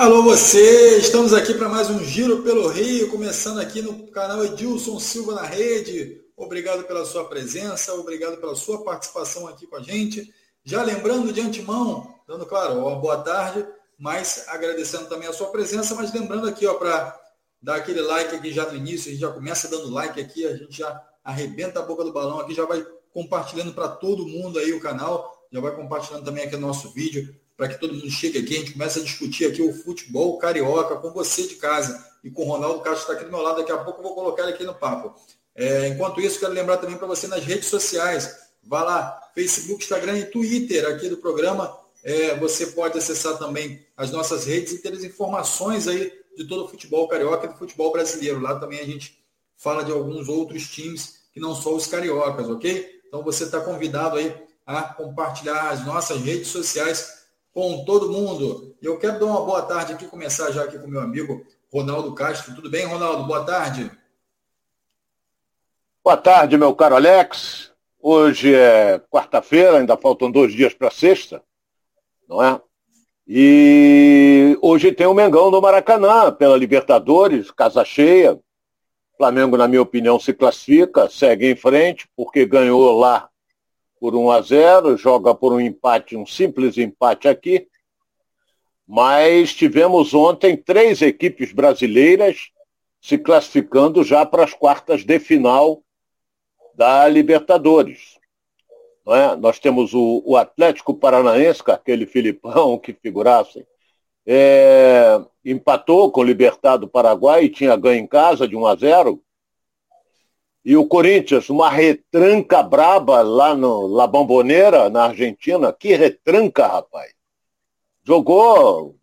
Alô você, estamos aqui para mais um Giro pelo Rio, começando aqui no canal Edilson Silva na Rede. Obrigado pela sua presença, obrigado pela sua participação aqui com a gente. Já lembrando de antemão, dando claro, uma boa tarde, mas agradecendo também a sua presença, mas lembrando aqui, ó, para dar aquele like aqui já no início, a gente já começa dando like aqui, a gente já arrebenta a boca do balão aqui, já vai compartilhando para todo mundo aí o canal, já vai compartilhando também aqui o nosso vídeo, para que todo mundo chegue aqui, a gente começa a discutir aqui o futebol carioca com você de casa e com o Ronaldo Castro está aqui do meu lado, daqui a pouco eu vou colocar ele aqui no papo. É, enquanto isso, quero lembrar também para você nas redes sociais, vá lá, Facebook, Instagram e Twitter aqui do programa, é, você pode acessar também as nossas redes e ter as informações aí de todo o futebol carioca e do futebol brasileiro. Lá também a gente fala de alguns outros times que não são os cariocas, ok? Então você está convidado aí a compartilhar as nossas redes sociais com todo mundo. E eu quero dar uma boa tarde aqui, começar já aqui com meu amigo Ronaldo Castro. Tudo bem, Ronaldo? Boa tarde. Boa tarde, meu caro Alex. Hoje é quarta-feira, ainda faltam dois dias para sexta, não é? E hoje tem o Mengão no Maracanã, pela Libertadores, casa cheia. Flamengo, na minha opinião, se classifica, segue em frente, porque ganhou lá por 1 a 0, joga por um empate, um simples empate aqui. Mas tivemos ontem três equipes brasileiras se classificando já para as quartas de final da Libertadores. É? Nós temos o, o, Atlético Paranaense, aquele Filipão que figurassem, é, empatou com o Libertado Paraguai e tinha ganho em casa de 1 a 0. E o Corinthians, uma retranca braba lá no La Bombonera, na Argentina. Que retranca, rapaz. Jogou.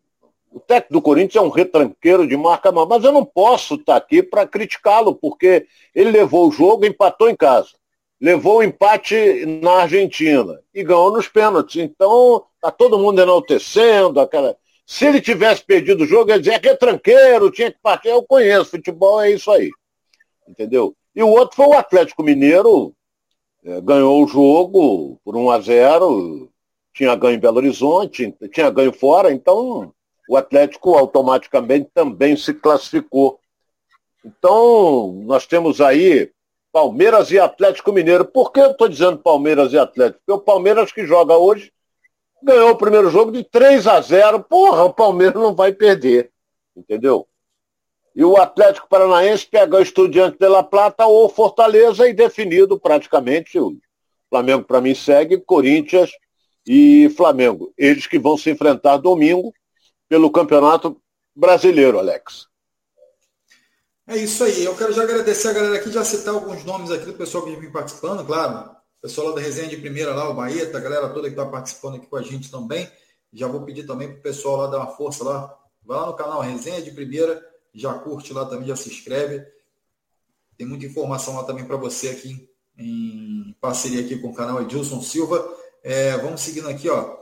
O técnico do Corinthians é um retranqueiro de marca, mas eu não posso estar tá aqui para criticá-lo, porque ele levou o jogo e empatou em casa. Levou o empate na Argentina e ganhou nos pênaltis. Então, tá todo mundo enaltecendo aquela. Se ele tivesse perdido o jogo, ele dizia que é tranqueiro, tinha que partir. Eu conheço, futebol é isso aí. Entendeu? E o outro foi o Atlético Mineiro, é, ganhou o jogo por 1 a 0 tinha ganho em Belo Horizonte, tinha ganho fora, então o Atlético automaticamente também se classificou. Então, nós temos aí Palmeiras e Atlético Mineiro. Por que eu estou dizendo Palmeiras e Atlético? Porque o Palmeiras que joga hoje ganhou o primeiro jogo de 3 a 0. Porra, o Palmeiras não vai perder. Entendeu? E o Atlético Paranaense pega o Estudiante de La Plata ou Fortaleza e definido praticamente. O Flamengo, para mim, segue Corinthians e Flamengo. Eles que vão se enfrentar domingo pelo Campeonato Brasileiro, Alex. É isso aí. Eu quero já agradecer a galera aqui, já citar alguns nomes aqui do pessoal que vem participando, claro. O pessoal lá da resenha de primeira lá, o Baeta, a galera toda que está participando aqui com a gente também. Já vou pedir também para o pessoal lá dar uma força lá. Vai lá no canal Resenha de Primeira já curte lá também, já se inscreve. Tem muita informação lá também para você aqui em parceria aqui com o canal Edilson Silva. É, vamos seguindo aqui, ó.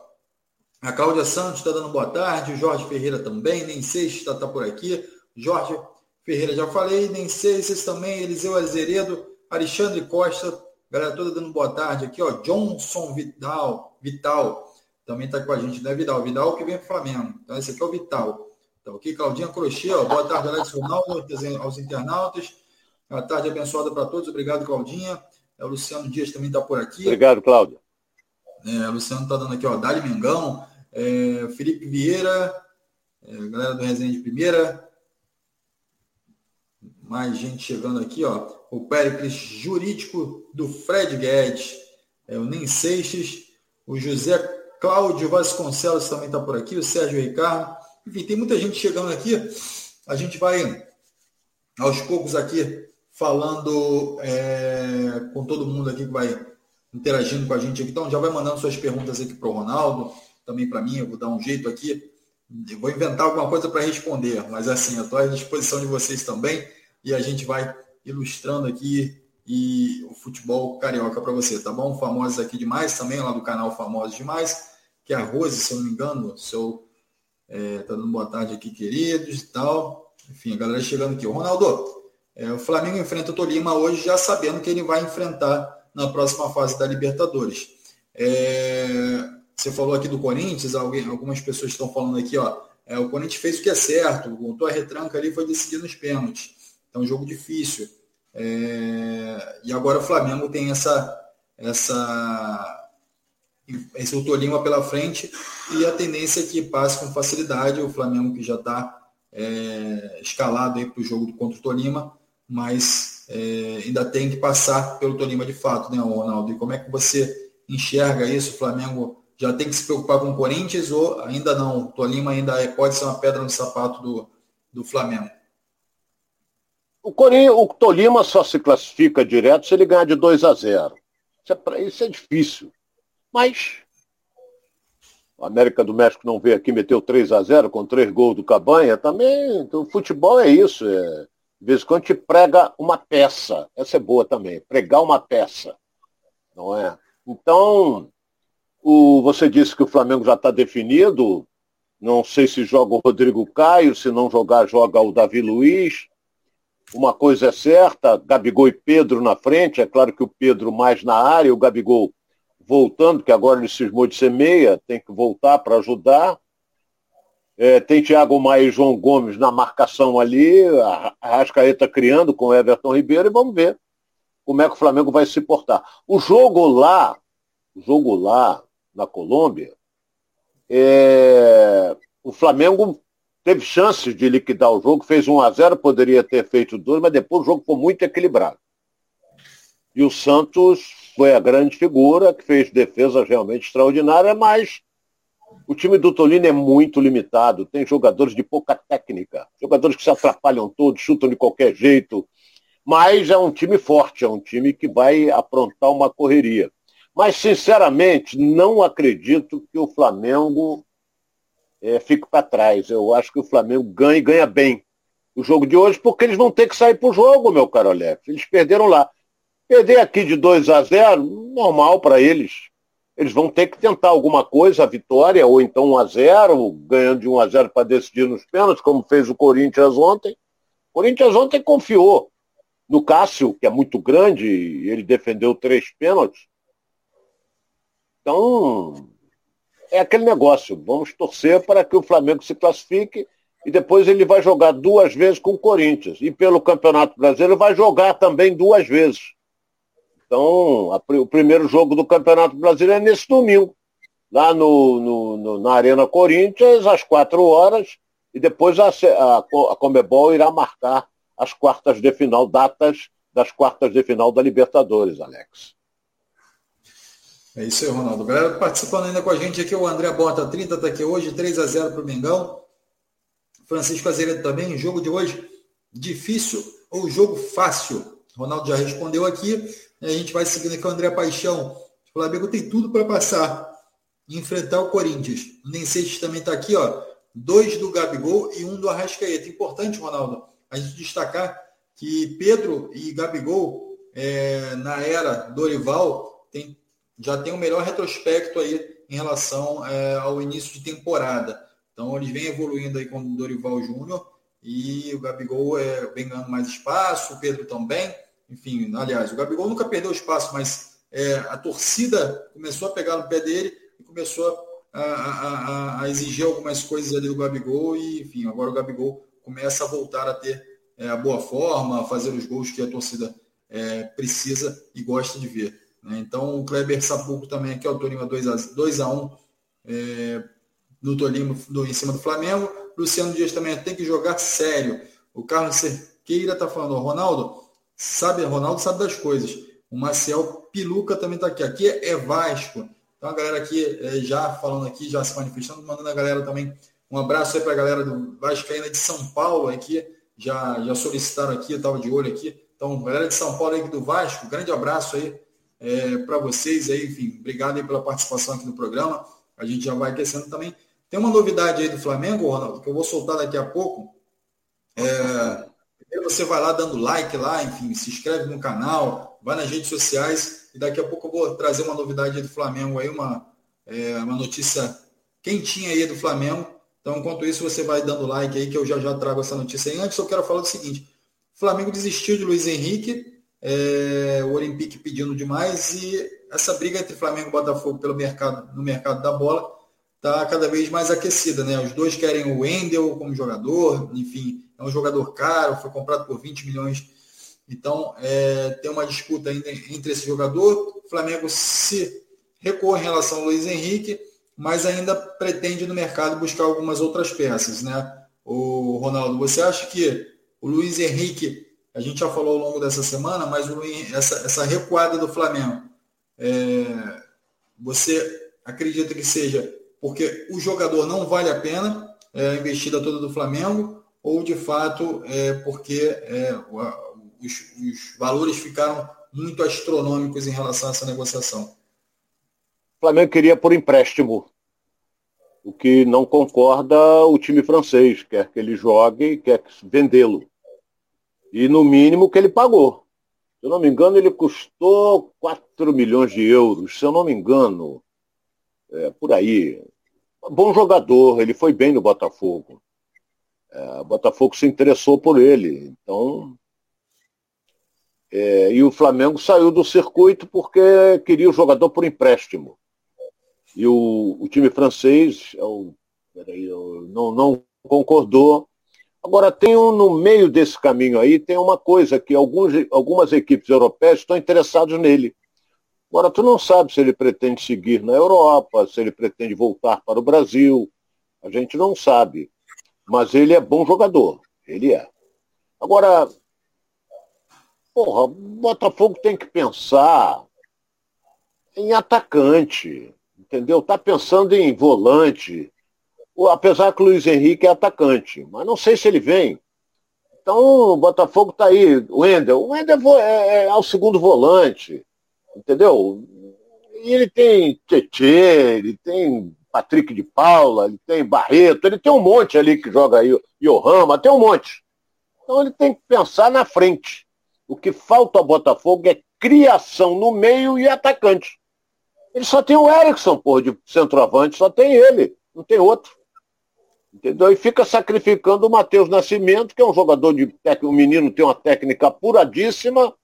A Cláudia Santos está dando boa tarde, o Jorge Ferreira também, nem sei se está tá por aqui. Jorge Ferreira já falei, nem sei se também, Eliseu Azeredo, Alexandre Costa, galera toda dando boa tarde aqui, ó. Johnson Vital, Vital também está com a gente, né, Vidal? Vidal que vem para Flamengo. Então, esse aqui é o Vital. Então, aqui, Claudinha Crochê, ó. boa tarde, Alex Ronaldo, aos internautas. Boa tarde abençoada para todos. Obrigado, Claudinha. É, o Luciano Dias também está por aqui. Obrigado, Cláudio. É, o Luciano está dando aqui, ó, Dali Mengão. É, Felipe Vieira, é, galera do Resenha de Primeira. Mais gente chegando aqui, ó. O Péricles Jurídico do Fred Guedes. É, o Nem Seixas. O José Cláudio Vasconcelos também está por aqui. O Sérgio Ricardo. Enfim, tem muita gente chegando aqui. A gente vai, aos poucos aqui, falando é, com todo mundo aqui que vai interagindo com a gente aqui. Então, já vai mandando suas perguntas aqui para o Ronaldo, também para mim. Eu vou dar um jeito aqui. Eu vou inventar alguma coisa para responder, mas assim, eu estou à disposição de vocês também e a gente vai ilustrando aqui e o futebol carioca para você, tá bom? Famosos aqui demais também, lá do canal Famosos Demais, que é a Rose, se eu não me engano, seu é, tá dando boa tarde aqui, queridos e tal. Enfim, a galera chegando aqui. Ronaldo, é, o Flamengo enfrenta o Tolima hoje já sabendo que ele vai enfrentar na próxima fase da Libertadores. É, você falou aqui do Corinthians, alguém, algumas pessoas estão falando aqui, ó. é, o Corinthians fez o que é certo, voltou a retranca ali foi decidido nos pênaltis. Então, um jogo difícil. É, e agora o Flamengo tem essa, essa esse Tolima pela frente e a tendência é que passe com facilidade. O Flamengo que já está é, escalado para o jogo contra o Tolima, mas é, ainda tem que passar pelo Tolima de fato, né, Ronaldo? E como é que você enxerga isso? O Flamengo já tem que se preocupar com o Corinthians ou ainda não? O Tolima ainda é, pode ser uma pedra no sapato do, do Flamengo? O, Corinho, o Tolima só se classifica direto se ele ganhar de 2 a 0. Isso é, isso é difícil. Mas o América do México não veio aqui, meteu 3 a 0 com três gols do Cabanha. Também, então, futebol é isso. É, de vez em quando te prega uma peça. Essa é boa também, pregar uma peça. Não é? Então, o, você disse que o Flamengo já está definido. Não sei se joga o Rodrigo Caio, se não jogar, joga o Davi Luiz. Uma coisa é certa, Gabigol e Pedro na frente. É claro que o Pedro mais na área, o Gabigol voltando, que agora ele cismou de ser meia, tem que voltar para ajudar. É, tem Thiago Maia e João Gomes na marcação ali, a Rascaeta criando com Everton Ribeiro e vamos ver como é que o Flamengo vai se portar. O jogo lá, o jogo lá na Colômbia, é, o Flamengo teve chances de liquidar o jogo, fez 1 a 0 poderia ter feito 2, mas depois o jogo foi muito equilibrado. E o Santos foi a grande figura, que fez defesas realmente extraordinárias, mas o time do Tolino é muito limitado, tem jogadores de pouca técnica, jogadores que se atrapalham todos, chutam de qualquer jeito, mas é um time forte, é um time que vai aprontar uma correria. Mas, sinceramente, não acredito que o Flamengo é, fique para trás. Eu acho que o Flamengo ganha e ganha bem o jogo de hoje, porque eles vão ter que sair para o jogo, meu caro Aleph. Eles perderam lá. Perder aqui de 2 a 0, normal para eles. Eles vão ter que tentar alguma coisa, a vitória, ou então 1 a 0, ganhando de 1 a 0 para decidir nos pênaltis, como fez o Corinthians ontem. O Corinthians ontem confiou no Cássio, que é muito grande, e ele defendeu três pênaltis. Então, é aquele negócio. Vamos torcer para que o Flamengo se classifique e depois ele vai jogar duas vezes com o Corinthians. E pelo Campeonato Brasileiro vai jogar também duas vezes. Então, a, o primeiro jogo do Campeonato Brasileiro é nesse domingo, lá no, no, no na Arena Corinthians, às quatro horas, e depois a, a, a Comebol irá marcar as quartas de final, datas das quartas de final da Libertadores, Alex. É isso aí, Ronaldo. Galera participando ainda com a gente aqui, o André Bota 30 está aqui hoje, 3 a 0 para o Mengão. Francisco Azevedo também, jogo de hoje, difícil ou jogo fácil? Ronaldo já respondeu aqui. A gente vai seguindo aqui o André Paixão. O Flamengo tem tudo para passar e enfrentar o Corinthians. O Nensetes também está aqui, ó. Dois do Gabigol e um do Arrascaeta. Importante, Ronaldo, a gente destacar que Pedro e Gabigol, é, na era Dorival, tem, já tem o um melhor retrospecto aí em relação é, ao início de temporada. Então eles vêm evoluindo aí com o Dorival Júnior e o Gabigol é, vem ganhando mais espaço, o Pedro também. Enfim, aliás, o Gabigol nunca perdeu espaço, mas é, a torcida começou a pegar no pé dele e começou a, a, a, exigir algumas coisas ali do Gabigol e, enfim, agora o Gabigol começa a voltar a ter é, a boa forma, a fazer os gols que a torcida é, precisa e gosta de ver. Né? Então, o Kleber Sapuco também aqui, o Tolima 2 a 1 é, no Tolima do, em cima do Flamengo. Luciano Dias também tem que jogar sério. O Carlos Cerqueira está falando, Ronaldo, sabe, Ronaldo sabe das coisas. O Marcel Piluca também está aqui. Aqui é Vasco. Então a galera aqui é, já falando aqui, já se manifestando, mandando a galera também um abraço aí para a galera do Vascaína de São Paulo aqui. Já, já solicitaram aqui, eu estava de olho aqui. Então, galera de São Paulo aí do Vasco, grande abraço aí é, para vocês aí, enfim, obrigado aí pela participação aqui no programa. A gente já vai aquecendo também. Tem uma novidade aí do Flamengo, Ronaldo, que eu vou soltar daqui a pouco. É, você vai lá dando like lá, enfim, se inscreve no canal, vai nas redes sociais e daqui a pouco eu vou trazer uma novidade do Flamengo aí, uma, é, uma notícia quentinha aí do Flamengo. Então, enquanto isso, você vai dando like aí que eu já já trago essa notícia aí. Antes, eu quero falar do seguinte: o Flamengo desistiu de Luiz Henrique, é, o Olympique pedindo demais e essa briga entre Flamengo e Botafogo pelo mercado, no mercado da bola está cada vez mais aquecida, né? Os dois querem o Wendel como jogador, enfim, é um jogador caro, foi comprado por 20 milhões. Então, é, tem uma disputa ainda entre esse jogador. O Flamengo se recuou em relação ao Luiz Henrique, mas ainda pretende no mercado buscar algumas outras peças, né? O Ronaldo, você acha que o Luiz Henrique, a gente já falou ao longo dessa semana, mas o, essa, essa recuada do Flamengo, é, você acredita que seja porque o jogador não vale a pena é, a investida toda do Flamengo ou de fato é porque é, os, os valores ficaram muito astronômicos em relação a essa negociação? O Flamengo queria por empréstimo. O que não concorda o time francês, quer que ele jogue quer vendê-lo. E no mínimo que ele pagou. Se eu não me engano, ele custou 4 milhões de euros, se eu não me engano. É, por aí. Bom jogador, ele foi bem no Botafogo. É, o Botafogo se interessou por ele. Então, é, e o Flamengo saiu do circuito porque queria o jogador por empréstimo. E o, o time francês eu, peraí, não, não concordou. Agora, tem um, no meio desse caminho aí, tem uma coisa que alguns, algumas equipes europeias estão interessadas nele. Agora, tu não sabe se ele pretende seguir na Europa, se ele pretende voltar para o Brasil. A gente não sabe. Mas ele é bom jogador. Ele é. Agora, porra, o Botafogo tem que pensar em atacante entendeu? Está pensando em volante, apesar que o Luiz Henrique é atacante, mas não sei se ele vem. Então o Botafogo está aí, o Wendel. O Wendel é, é, é, o segundo volante, entendeu? E ele tem Tietê, ele tem Patrick de Paula, ele tem Barreto, ele tem um monte ali que joga aí, Johan, tem um monte. Então ele tem que pensar na frente. O que falta ao Botafogo é criação no meio e atacante. Ele só tem o Erickson, pô, de centroavante, só tem ele, não tem outro. Entendeu? E fica sacrificando o Matheus Nascimento, que é um jogador de técnico, um menino tem uma técnica apuradíssima,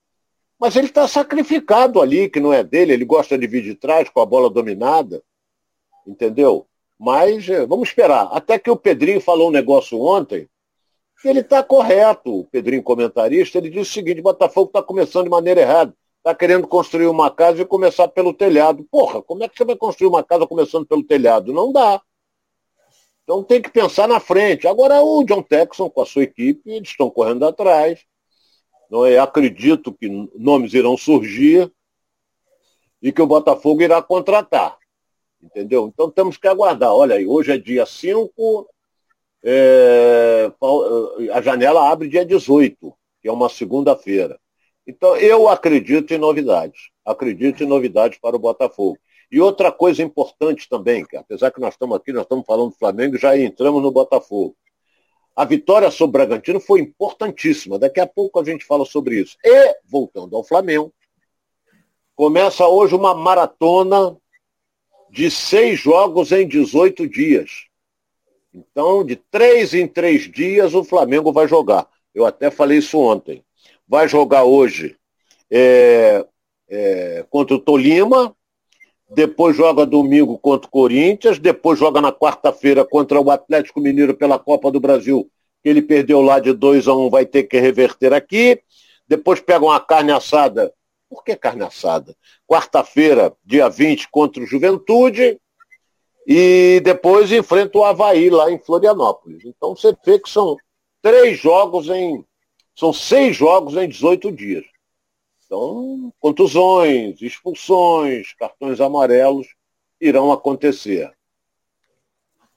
mas ele está sacrificado ali, que não é dele, ele gosta de vir de trás com a bola dominada. Entendeu? Mas eh, vamos esperar. Até que o Pedrinho falou um negócio ontem, ele está correto, o Pedrinho comentarista, ele disse o seguinte, Botafogo está começando de maneira errada está querendo construir uma casa e começar pelo telhado. Porra, como é que você vai construir uma casa começando pelo telhado? Não dá. Então tem que pensar na frente. Agora o John Texon com a sua equipe, eles estão correndo atrás. Não é? Acredito que nomes irão surgir e que o Botafogo irá contratar. Entendeu? Então temos que aguardar. Olha aí, hoje é dia 5, é, a janela abre dia 18, que é uma segunda-feira. Então, eu acredito em novidades. Acredito em novidades para o Botafogo. E outra coisa importante também, que apesar que nós estamos aqui, nós estamos falando do Flamengo, já entramos no Botafogo. A vitória sobre o Bragantino foi importantíssima. Daqui a pouco a gente fala sobre isso. E, voltando ao Flamengo, começa hoje uma maratona de seis jogos em 18 dias. Então, de três em três dias, o Flamengo vai jogar. Eu até falei isso ontem vai jogar hoje é, é, contra o Tolima, depois joga domingo contra o Corinthians, depois joga na quarta-feira contra o Atlético Mineiro pela Copa do Brasil, que ele perdeu lá de 2 a 1 um, vai ter que reverter aqui. Depois pega uma carne assada. Por que carne assada? Quarta-feira, dia 20, contra o Juventude. E depois enfrenta o Havaí lá em Florianópolis. Então você vê que são três jogos em são seis jogos em 18 dias. Então, contusões, expulsões, cartões amarelos irão acontecer.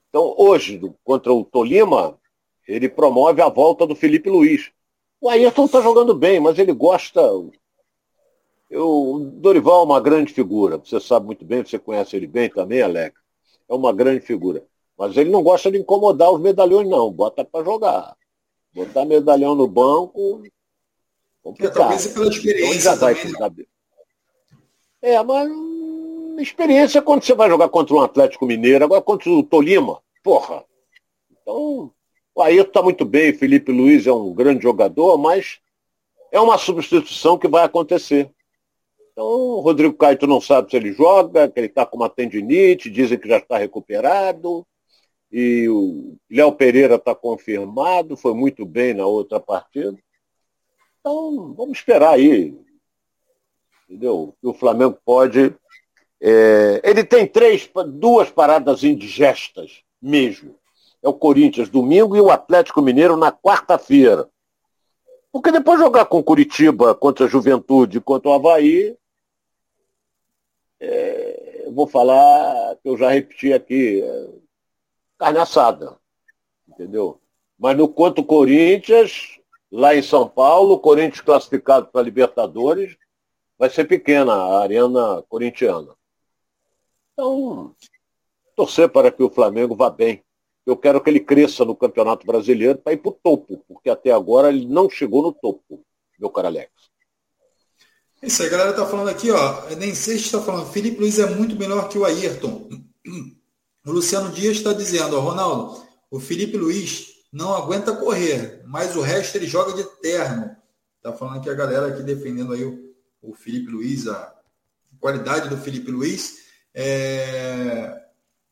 Então, hoje, contra o Tolima, ele promove a volta do Felipe Luiz. O Ayrton está jogando bem, mas ele gosta. Eu, o Dorival é uma grande figura. Você sabe muito bem, você conhece ele bem também, Alex. É uma grande figura. Mas ele não gosta de incomodar os medalhões, não. Bota para jogar. Botar medalhão no banco. Complicado. Talvez pela experiência então, também. Né? É, mas experiência é quando você vai jogar contra um Atlético Mineiro, agora contra o Tolima. Porra. Então, o Ayrton está muito bem, Felipe Luiz é um grande jogador, mas é uma substituição que vai acontecer. Então, o Rodrigo Caio, não sabe se ele joga, que ele está com uma tendinite, dizem que já está recuperado. E o Léo Pereira está confirmado, foi muito bem na outra partida. Então, vamos esperar aí. Entendeu? O Flamengo pode. É... ele tem três, duas paradas indigestas mesmo. É o Corinthians domingo e o Atlético Mineiro na quarta-feira. Porque depois jogar com Curitiba contra a Juventude, contra o Havaí, é, vou falar que eu já repeti aqui, é, carne assada, entendeu? Mas no quanto Corinthians, lá em São Paulo, Corinthians classificado para Libertadores, vai ser pequena a arena corintiana. Então, torcer para que o Flamengo vá bem. Eu quero que ele cresça no Campeonato Brasileiro para ir para o topo, porque até agora ele não chegou no topo, meu caro Alex. Isso aí, a galera tá falando aqui, ó. Nem sei se está falando. Felipe Luiz é muito melhor que o Ayrton. O Luciano Dias está dizendo, ó, Ronaldo, o Felipe Luiz não aguenta correr, mas o resto ele joga de terno. Tá falando aqui a galera aqui defendendo aí o, o Felipe Luiz, a qualidade do Felipe Luiz. É...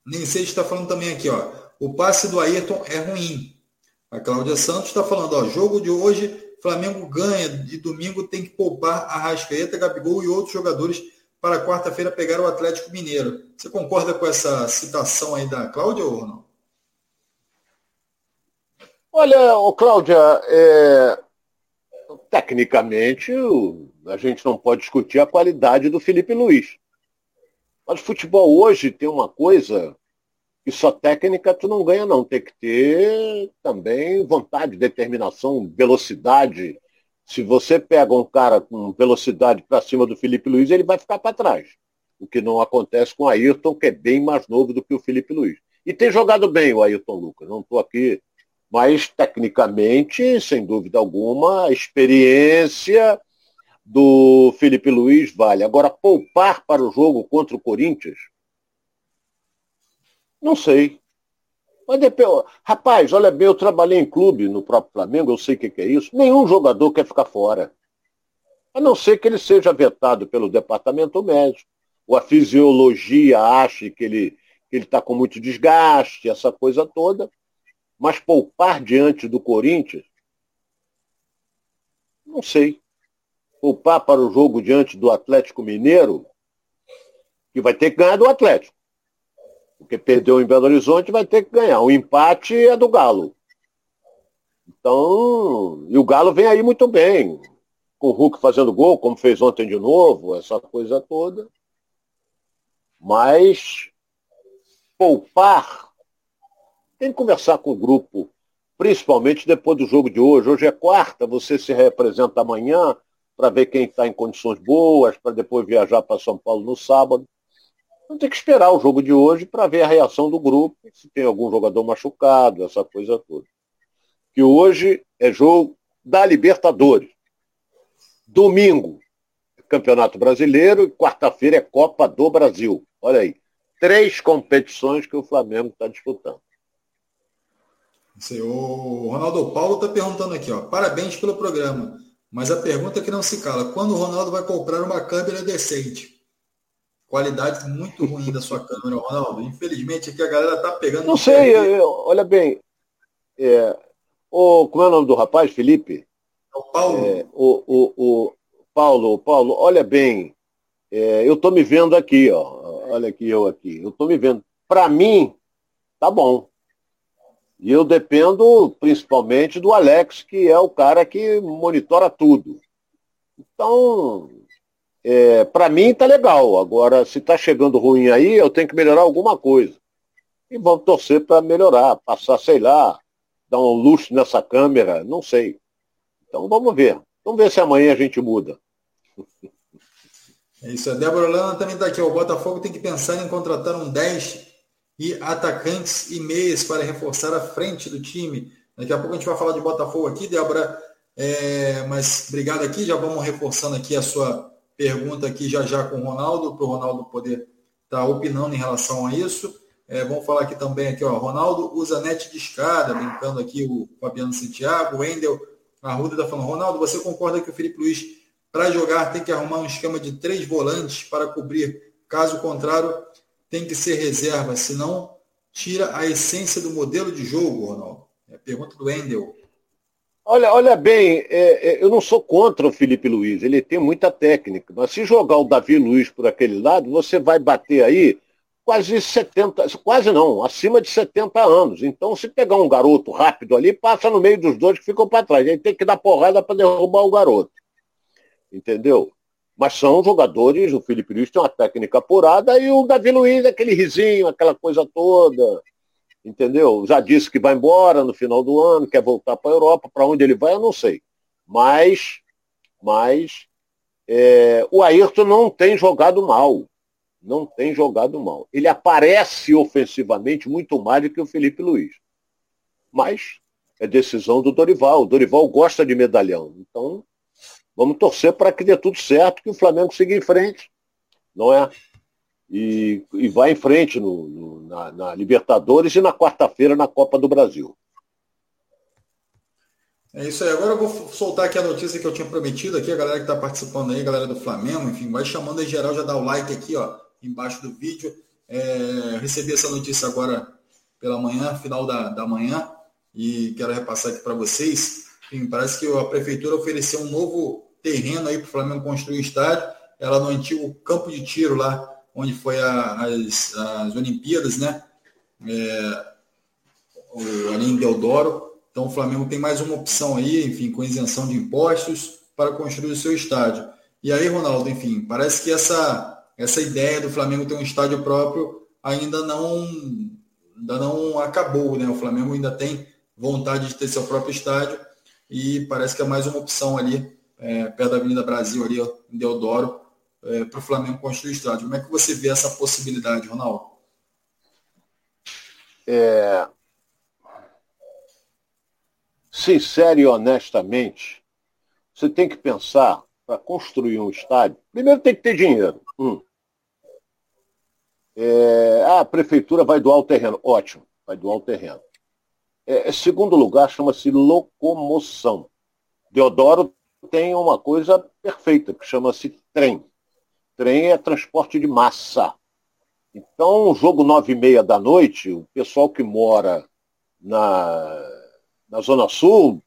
Nem sei se está falando também aqui, ó. O passe do Ayrton é ruim. A Cláudia Santos está falando, ó, jogo de hoje, Flamengo ganha, de domingo tem que poupar a Rascaeta, Gabigol e outros jogadores para quarta-feira pegar o Atlético Mineiro. Você concorda com essa citação aí da Cláudia ou não? Olha, ô Cláudia, é... tecnicamente a gente não pode discutir a qualidade do Felipe Luiz. Mas futebol hoje tem uma coisa e só técnica tu não ganha não, tem que ter também vontade, determinação, velocidade. Se você pega um cara com velocidade para cima do Felipe Luiz, ele vai ficar para trás. O que não acontece com o Ayrton, que é bem mais novo do que o Felipe Luiz. E tem jogado bem o Ayrton Lucas, não estou aqui, mas tecnicamente, sem dúvida alguma, a experiência do Felipe Luiz vale. Agora, poupar para o jogo contra o Corinthians, não sei. Mas rapaz, olha bem, eu trabalhei em clube no próprio Flamengo, eu sei o que, que é isso. Nenhum jogador quer ficar fora. A não ser que ele seja vetado pelo departamento médico, ou a fisiologia ache que ele está com muito desgaste, essa coisa toda. Mas poupar diante do Corinthians, não sei. Poupar para o jogo diante do Atlético Mineiro, que vai ter que ganhar do Atlético. Porque perdeu em Belo Horizonte vai ter que ganhar. O empate é do Galo. Então, e o Galo vem aí muito bem. Com o Hulk fazendo gol, como fez ontem de novo, essa coisa toda. Mas poupar, tem que conversar com o grupo, principalmente depois do jogo de hoje. Hoje é quarta, você se representa amanhã para ver quem está em condições boas, para depois viajar para São Paulo no sábado. Vamos ter que esperar o jogo de hoje para ver a reação do grupo, se tem algum jogador machucado, essa coisa toda. Que hoje é jogo da Libertadores. Domingo, Campeonato Brasileiro e quarta-feira é Copa do Brasil. Olha aí. Três competições que o Flamengo está disputando. O Ronaldo Paulo está perguntando aqui, ó. Parabéns pelo programa. Mas a pergunta é que não se cala: quando o Ronaldo vai comprar uma câmera decente? Qualidade muito ruim da sua câmera, Ronaldo. Infelizmente aqui a galera tá pegando. Não sei, eu, eu, olha bem. É, o, como é o nome do rapaz, Felipe? É o Paulo. É, o, o, o Paulo, Paulo, olha bem. É, eu tô me vendo aqui, ó. Olha aqui eu aqui. Eu tô me vendo. Para mim, tá bom. E eu dependo principalmente do Alex, que é o cara que monitora tudo. Então, é, para mim tá legal. Agora, se tá chegando ruim aí, eu tenho que melhorar alguma coisa. E vamos torcer para melhorar, passar, sei lá, dar um luxo nessa câmera, não sei. Então vamos ver. Vamos ver se amanhã a gente muda. É isso. A Débora Lana também está aqui. O Botafogo tem que pensar em contratar um 10 e atacantes e meias para reforçar a frente do time. Daqui a pouco a gente vai falar de Botafogo aqui, Débora. É, mas obrigado aqui. Já vamos reforçando aqui a sua pergunta aqui já já com o Ronaldo, para o Ronaldo poder estar tá opinando em relação a isso. É, vamos falar aqui também, aqui, ó, Ronaldo usa net de escada, brincando aqui o Fabiano Santiago, o Wendel Arruda está falando, Ronaldo, você concorda que o Felipe Luiz Para jogar tem que arrumar um esquema de três volantes para cobrir. Caso contrário, tem que ser reserva, senão tira a essência do modelo de jogo, Ronaldo. É a pergunta do Endel. Olha, olha bem, é, é, eu não sou contra o Felipe Luiz, ele tem muita técnica, mas se jogar o Davi Luiz por aquele lado, você vai bater aí quase 70, quase não, acima de 70 anos. Então, se pegar um garoto rápido ali, passa no meio dos dois que ficam para trás. Aí tem que dar porrada para derrubar o garoto entendeu? Mas são jogadores, o Felipe Luiz tem uma técnica apurada e o Davi Luiz, aquele risinho, aquela coisa toda, entendeu? Já disse que vai embora no final do ano, quer voltar para a Europa, para onde ele vai eu não sei. Mas, mas é, o Ayrton não tem jogado mal. Não tem jogado mal. Ele aparece ofensivamente muito mais do que o Felipe Luiz. Mas é decisão do Dorival. O Dorival gosta de medalhão. Então, Vamos torcer para que dê tudo certo, que o Flamengo siga em frente, não é? E, e vai em frente no, no, na, na, Libertadores e na quarta-feira na Copa do Brasil. É isso aí. Agora eu vou soltar aqui a notícia que eu tinha prometido aqui, a galera que está participando aí, a galera do Flamengo, enfim, vai chamando em geral, já dá o like aqui, ó, embaixo do vídeo. É, recebi essa notícia agora pela manhã, final da, da manhã, e quero repassar aqui para vocês. Enfim, parece que a prefeitura ofereceu um novo terreno aí para o Flamengo construir o estádio. Ela no antigo campo de tiro lá, onde foi a, as, as Olimpíadas, né? É, ali em Deodoro. Então o Flamengo tem mais uma opção aí, enfim, com isenção de impostos para construir o seu estádio. E aí, Ronaldo, enfim, parece que essa, essa ideia do Flamengo ter um estádio próprio ainda não, ainda não acabou, né? O Flamengo ainda tem vontade de ter seu próprio estádio e parece que é mais uma opção ali, é, perto da Avenida Brasil, ali em Deodoro, é, para o Flamengo construir estádio. Como é que você vê essa possibilidade, Ronaldo? É... Sincero e honestamente, você tem que pensar para construir um estádio. Primeiro tem que ter dinheiro. Hum. É... Ah, a prefeitura vai doar o terreno. Ótimo, vai doar o terreno. É, segundo lugar, chama-se locomoção. Deodoro tem uma coisa perfeita, que chama-se trem. Trem é transporte de massa. Então, o jogo nove e meia da noite, o pessoal que mora na, na Zona Sul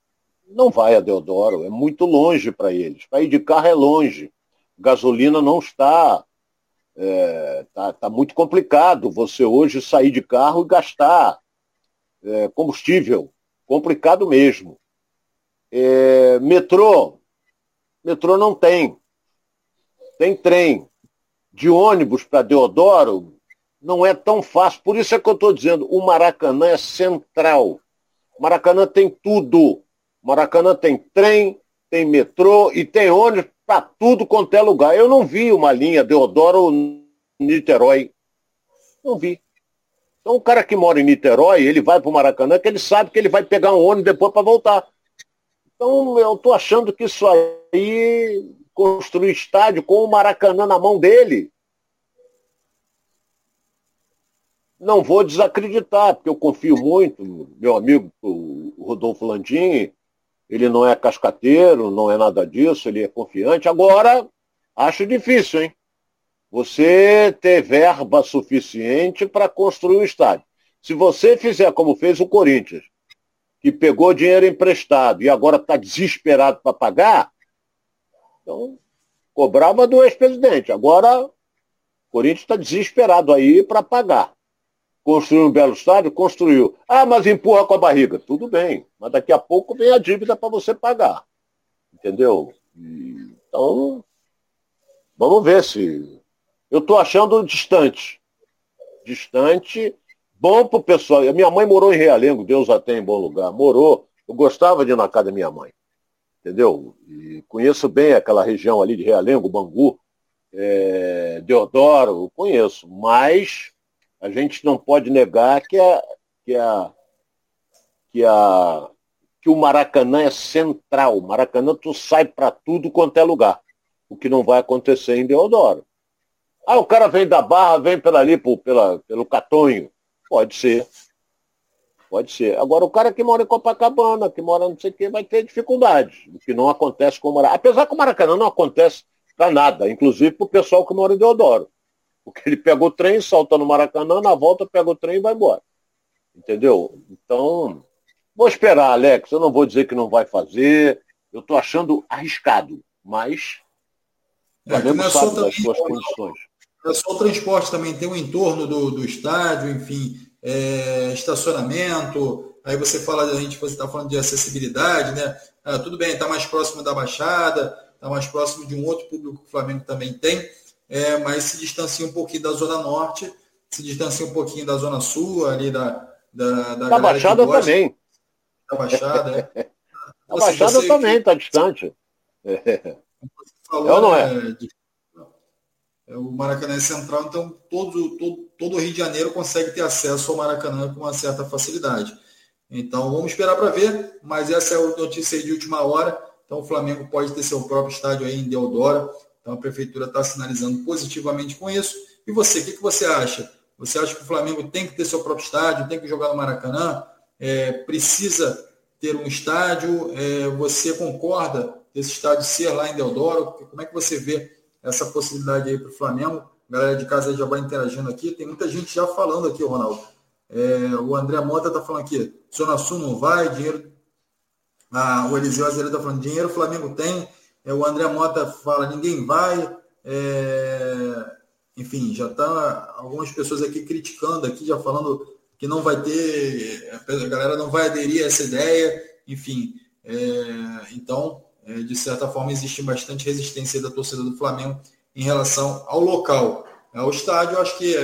não vai a Deodoro, é muito longe para eles. Para ir de carro é longe. Gasolina não está. Está é, tá, tá muito complicado você hoje sair de carro e gastar é, combustível, complicado mesmo. É, metrô, metrô não tem. Tem trem. De ônibus para Deodoro, não é tão fácil. Por isso é que eu estou dizendo, o Maracanã é central. Maracanã tem tudo. Maracanã tem trem, tem metrô e tem ônibus para tudo quanto é lugar. Eu não vi uma linha Deodoro-Niterói. Não vi. Então o cara que mora em Niterói, ele vai para o Maracanã, que ele sabe que ele vai pegar um ônibus depois para voltar. Então eu estou achando que isso aí, construir estádio com o Maracanã na mão dele, não vou desacreditar, porque eu confio muito, meu amigo, o Rodolfo Landim, ele não é cascateiro, não é nada disso, ele é confiante. Agora, acho difícil, hein? Você ter verba suficiente para construir um estádio. Se você fizer como fez o Corinthians, que pegou dinheiro emprestado e agora está desesperado para pagar, então cobrava do ex-presidente. Agora o Corinthians está desesperado aí para pagar. Construiu um belo estádio? Construiu. Ah, mas empurra com a barriga. Tudo bem, mas daqui a pouco vem a dívida para você pagar. Entendeu? Então, vamos ver se eu estou achando distante. Distante, bom para o pessoal. A minha mãe morou em Realengo, Deus a tem em bom lugar. Morou. Eu gostava de ir na casa da minha mãe. Entendeu? E conheço bem aquela região ali de Realengo, Bangu, é, Deodoro, conheço. Mas a gente não pode negar que a, que a, que a que o Maracanã é central. O Maracanã tu sai para tudo quanto é lugar. O que não vai acontecer em Deodoro. Ah, o cara vem da barra, vem pela ali, pela, pelo Catonho. Pode ser. Pode ser. Agora, o cara que mora em Copacabana, que mora não sei o quê, vai ter dificuldade, o que não acontece com o Maracanã. Apesar que o Maracanã não acontece para nada, inclusive para o pessoal que mora em Deodoro. Porque ele pega o trem, salta no Maracanã, na volta pega o trem e vai embora. Entendeu? Então, vou esperar, Alex. Eu não vou dizer que não vai fazer. Eu estou achando arriscado, mas o Flamengo é, sabe das suas condições. É só o transporte também, tem o entorno do, do estádio, enfim, é, estacionamento, aí você fala, a gente você está falando de acessibilidade, né? Ah, tudo bem, está mais próximo da Baixada, está mais próximo de um outro público que o Flamengo também tem, é, mas se distancia um pouquinho da Zona Norte, se distancia um pouquinho da Zona Sul, ali da. Da, da, da Baixada também. Da Baixada, é. A Baixada também está distante. É. Falou, ou não é? é é o Maracanã é central, então todo, todo, todo o Rio de Janeiro consegue ter acesso ao Maracanã com uma certa facilidade. Então vamos esperar para ver, mas essa é a notícia de última hora. Então o Flamengo pode ter seu próprio estádio aí em Deodoro. Então a prefeitura está sinalizando positivamente com isso. E você, o que, que você acha? Você acha que o Flamengo tem que ter seu próprio estádio, tem que jogar no Maracanã? É, precisa ter um estádio? É, você concorda desse estádio ser lá em Deodoro? Como é que você vê essa possibilidade aí para o Flamengo. A galera de casa já vai interagindo aqui. Tem muita gente já falando aqui, Ronaldo. É, o André Mota está falando aqui, Zona não vai, dinheiro. Ah, o Eliseu Azevedo está falando, dinheiro o Flamengo tem. É, o André Mota fala, ninguém vai. É, enfim, já está algumas pessoas aqui criticando aqui, já falando que não vai ter, a galera não vai aderir a essa ideia, enfim. É, então, de certa forma, existe bastante resistência da torcida do Flamengo em relação ao local. Ao estádio, acho que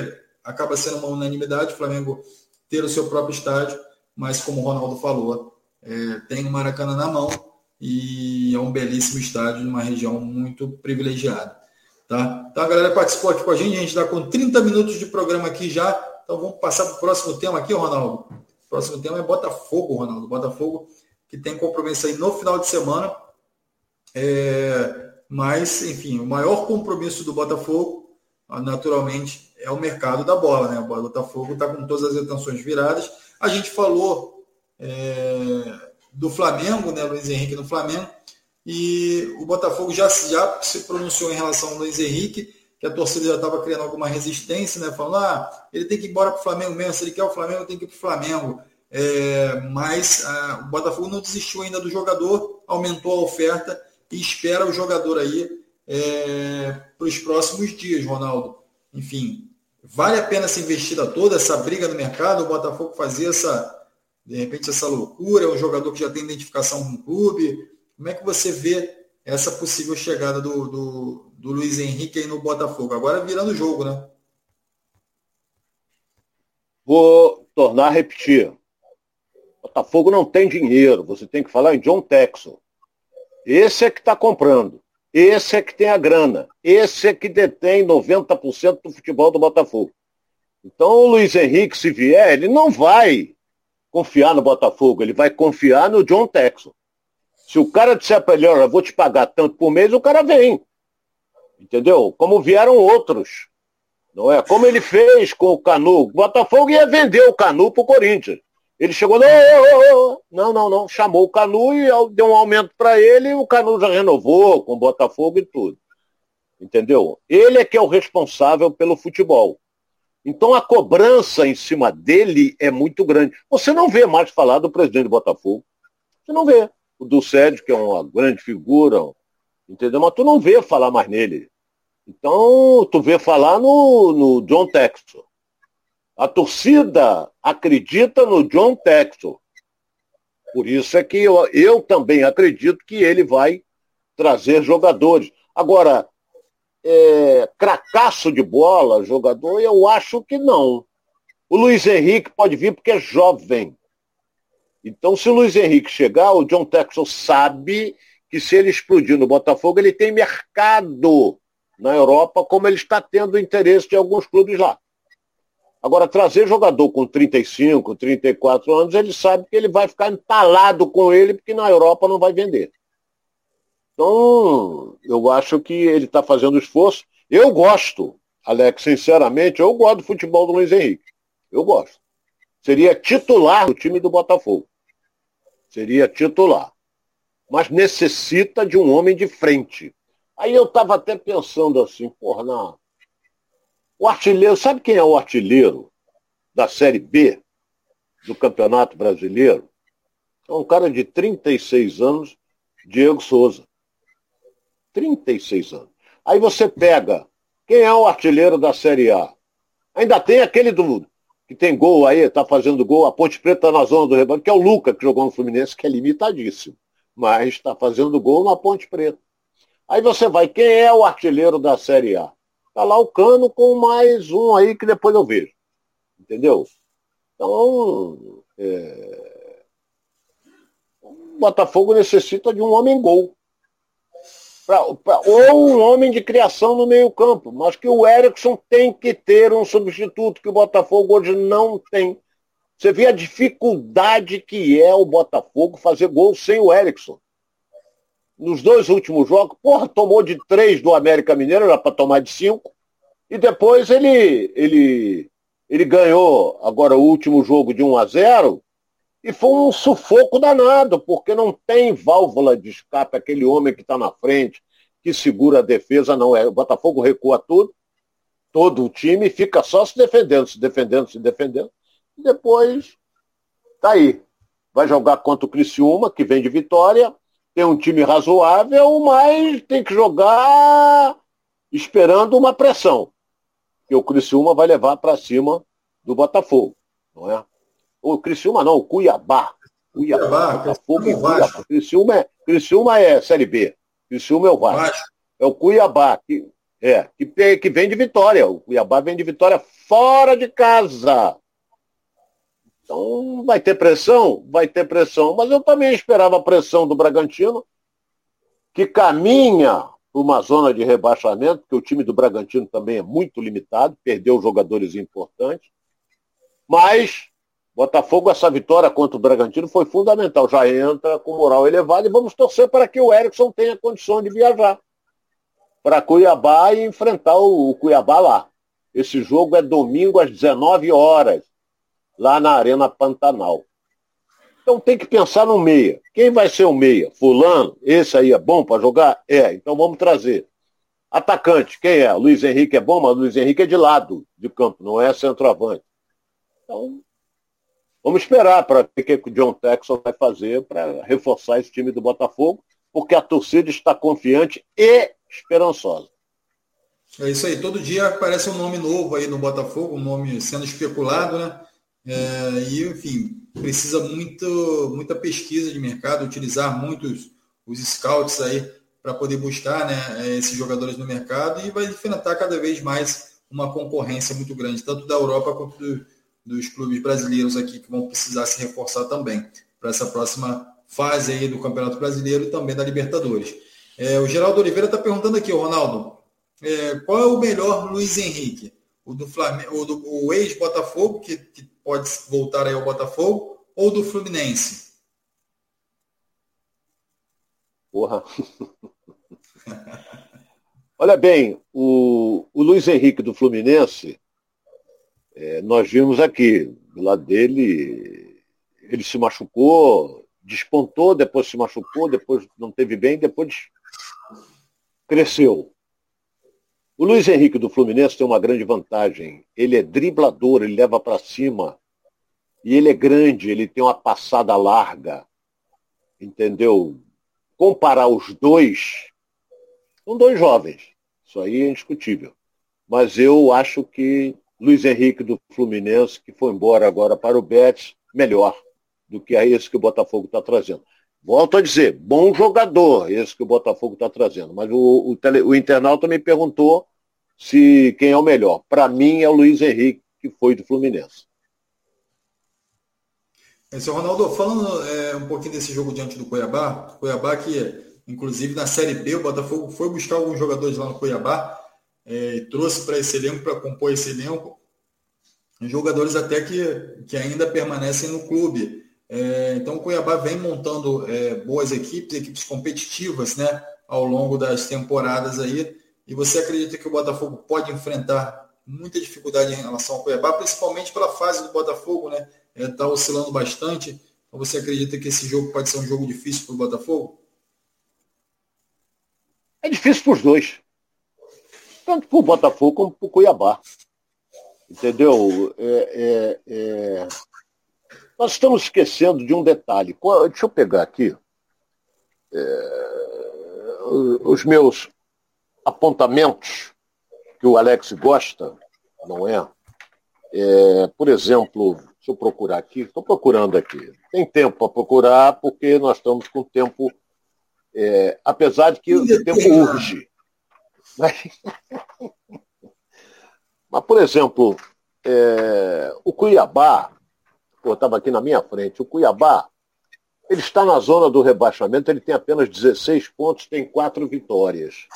acaba sendo uma unanimidade o Flamengo ter o seu próprio estádio, mas como o Ronaldo falou, é, tem o Maracanã na mão e é um belíssimo estádio numa região muito privilegiada. Tá? Então a galera participou aqui com a gente, a gente está com 30 minutos de programa aqui já, então vamos passar para o próximo tema aqui, Ronaldo. O próximo tema é Botafogo, Ronaldo. Botafogo que tem compromisso aí no final de semana é, mas, enfim, o maior compromisso do Botafogo, naturalmente, é o mercado da bola. Né? O Botafogo está com todas as atenções viradas. A gente falou é, do Flamengo, né, Luiz Henrique no Flamengo, e o Botafogo já, já se pronunciou em relação ao Luiz Henrique, que a torcida já estava criando alguma resistência, né, falando, ah, ele tem que ir embora para o Flamengo mesmo, se ele quer o Flamengo, tem que ir para o Flamengo. É, mas ah, o Botafogo não desistiu ainda do jogador, aumentou a oferta e espera o jogador aí é, para os próximos dias, Ronaldo. Enfim, vale a pena essa investida toda, essa briga no mercado, o Botafogo fazer essa, de repente, essa loucura, é um jogador que já tem identificação com o clube. Como é que você vê essa possível chegada do, do, do Luiz Henrique aí no Botafogo? Agora virando jogo, né? Vou tornar a repetir. Botafogo não tem dinheiro, você tem que falar em John Texon. Esse é que está comprando. Esse é que tem a grana. Esse é que detém 90% do futebol do Botafogo. Então o Luiz Henrique, se vier, ele não vai confiar no Botafogo, ele vai confiar no John Texon. Se o cara disser para ele, olha, vou te pagar tanto por mês, o cara vem. Entendeu? Como vieram outros. Não é? Como ele fez com o Canu. O Botafogo ia vender o Canu para o Corinthians. Ele chegou, não, não, não, não, chamou o Canu e deu um aumento para ele e o Canu já renovou com o Botafogo e tudo. Entendeu? Ele é que é o responsável pelo futebol. Então a cobrança em cima dele é muito grande. Você não vê mais falar do presidente do Botafogo. Você não vê. O do Sérgio, que é uma grande figura, entendeu? Mas tu não vê falar mais nele. Então, tu vê falar no, no John Textor. A torcida acredita no John Textor. Por isso é que eu, eu também acredito que ele vai trazer jogadores. Agora, é, cracaço de bola, jogador, eu acho que não. O Luiz Henrique pode vir porque é jovem. Então, se o Luiz Henrique chegar, o John Texel sabe que se ele explodir no Botafogo, ele tem mercado na Europa, como ele está tendo interesse de alguns clubes lá. Agora, trazer jogador com 35, 34 anos, ele sabe que ele vai ficar entalado com ele, porque na Europa não vai vender. Então, eu acho que ele está fazendo esforço. Eu gosto, Alex, sinceramente, eu gosto do futebol do Luiz Henrique. Eu gosto. Seria titular do time do Botafogo. Seria titular. Mas necessita de um homem de frente. Aí eu estava até pensando assim, porra, não. O artilheiro, sabe quem é o artilheiro da Série B do Campeonato Brasileiro? É um cara de 36 anos, Diego Souza. 36 anos. Aí você pega, quem é o artilheiro da Série A? Ainda tem aquele do, que tem gol aí, tá fazendo gol, a Ponte Preta na zona do rebanho, que é o Luca, que jogou no Fluminense, que é limitadíssimo. Mas está fazendo gol na Ponte Preta. Aí você vai, quem é o artilheiro da Série A? Tá lá o Cano com mais um aí que depois eu vejo. Entendeu? Então, é... o Botafogo necessita de um homem-gol. Pra, pra, ou um homem de criação no meio-campo. Mas que o Erickson tem que ter um substituto que o Botafogo hoje não tem. Você vê a dificuldade que é o Botafogo fazer gol sem o Erickson. Nos dois últimos jogos, porra, tomou de três do América Mineiro, era para tomar de cinco. E depois ele, ele, ele ganhou agora o último jogo de 1 a 0 e foi um sufoco danado, porque não tem válvula de escape, aquele homem que está na frente, que segura a defesa, não é. O Botafogo recua tudo, todo o time fica só se defendendo, se defendendo, se defendendo. E depois, tá aí. Vai jogar contra o Criciúma, que vem de vitória, tem um time razoável, mas tem que jogar esperando uma pressão. Que o Criciúma vai levar para cima do Botafogo, não é? O Criciúma não, o Cuiabá. Cuiabá, Botafogo e Cuiabá. Criciúma é, Criciúma é Série B. Criciúma é o Vasco. Vasco. É o Cuiabá, que, é, que, que vem de vitória. O Cuiabá vem de vitória fora de casa. Então vai ter pressão? Vai ter pressão. Mas eu também esperava a pressão do Bragantino, que caminha uma zona de rebaixamento, porque o time do Bragantino também é muito limitado, perdeu jogadores importantes. Mas Botafogo, essa vitória contra o Bragantino foi fundamental. Já entra com moral elevada e vamos torcer para que o Erickson tenha condição de viajar para Cuiabá e enfrentar o Cuiabá lá. Esse jogo é domingo às 19 horas, lá na Arena Pantanal. Então tem que pensar no meia. Quem vai ser o meia? Fulano? Esse aí é bom para jogar? É, então vamos trazer. Atacante, quem é? Luiz Henrique é bom, mas Luiz Henrique é de lado de campo, não é centroavante. Então, Vamos esperar para ver o que o John Texon vai fazer para reforçar esse time do Botafogo, porque a torcida está confiante e esperançosa. É isso aí. Todo dia aparece um nome novo aí no Botafogo, um nome sendo especulado, né? É, e, enfim, precisa muito, muita pesquisa de mercado, utilizar muitos os scouts aí para poder buscar né, esses jogadores no mercado e vai enfrentar cada vez mais uma concorrência muito grande, tanto da Europa quanto do, dos clubes brasileiros aqui que vão precisar se reforçar também para essa próxima fase aí do Campeonato Brasileiro e também da Libertadores. É, o Geraldo Oliveira está perguntando aqui, Ronaldo, é, qual é o melhor Luiz Henrique? O do Flamengo, o, o ex-Botafogo, que, que pode voltar aí ao Botafogo, ou do Fluminense? Porra. Olha bem, o, o Luiz Henrique do Fluminense, é, nós vimos aqui, do lado dele, ele se machucou, despontou, depois se machucou, depois não teve bem, depois cresceu. O Luiz Henrique do Fluminense tem uma grande vantagem. Ele é driblador, ele leva para cima. E ele é grande, ele tem uma passada larga. Entendeu? Comparar os dois, são dois jovens. Isso aí é indiscutível. Mas eu acho que Luiz Henrique do Fluminense, que foi embora agora para o Betis, melhor do que é esse que o Botafogo está trazendo. Volto a dizer, bom jogador esse que o Botafogo está trazendo. Mas o, o, tele, o internauta me perguntou se quem é o melhor. Para mim é o Luiz Henrique, que foi do Fluminense. É, seu Ronaldo, falando é, um pouquinho desse jogo diante do Cuiabá, Cuiabá que, inclusive, na Série B, o Botafogo foi buscar alguns jogadores lá no Cuiabá, é, trouxe para esse elenco, para compor esse elenco, jogadores até que, que ainda permanecem no clube. É, então o Cuiabá vem montando é, boas equipes, equipes competitivas né, ao longo das temporadas aí. E você acredita que o Botafogo pode enfrentar muita dificuldade em relação ao Cuiabá, principalmente pela fase do Botafogo, né? Está é, tá oscilando bastante. Então você acredita que esse jogo pode ser um jogo difícil para o Botafogo? É difícil para os dois. Tanto para o Botafogo como para o Cuiabá. Entendeu? É, é, é... Nós estamos esquecendo de um detalhe. Deixa eu pegar aqui é... os meus apontamentos que o Alex gosta, não é? é por exemplo, deixa eu procurar aqui, estou procurando aqui. Tem tempo para procurar, porque nós estamos com tempo, é, apesar de que o tempo urge. Mas, mas por exemplo, é, o Cuiabá, estava aqui na minha frente, o Cuiabá, ele está na zona do rebaixamento, ele tem apenas 16 pontos, tem quatro vitórias.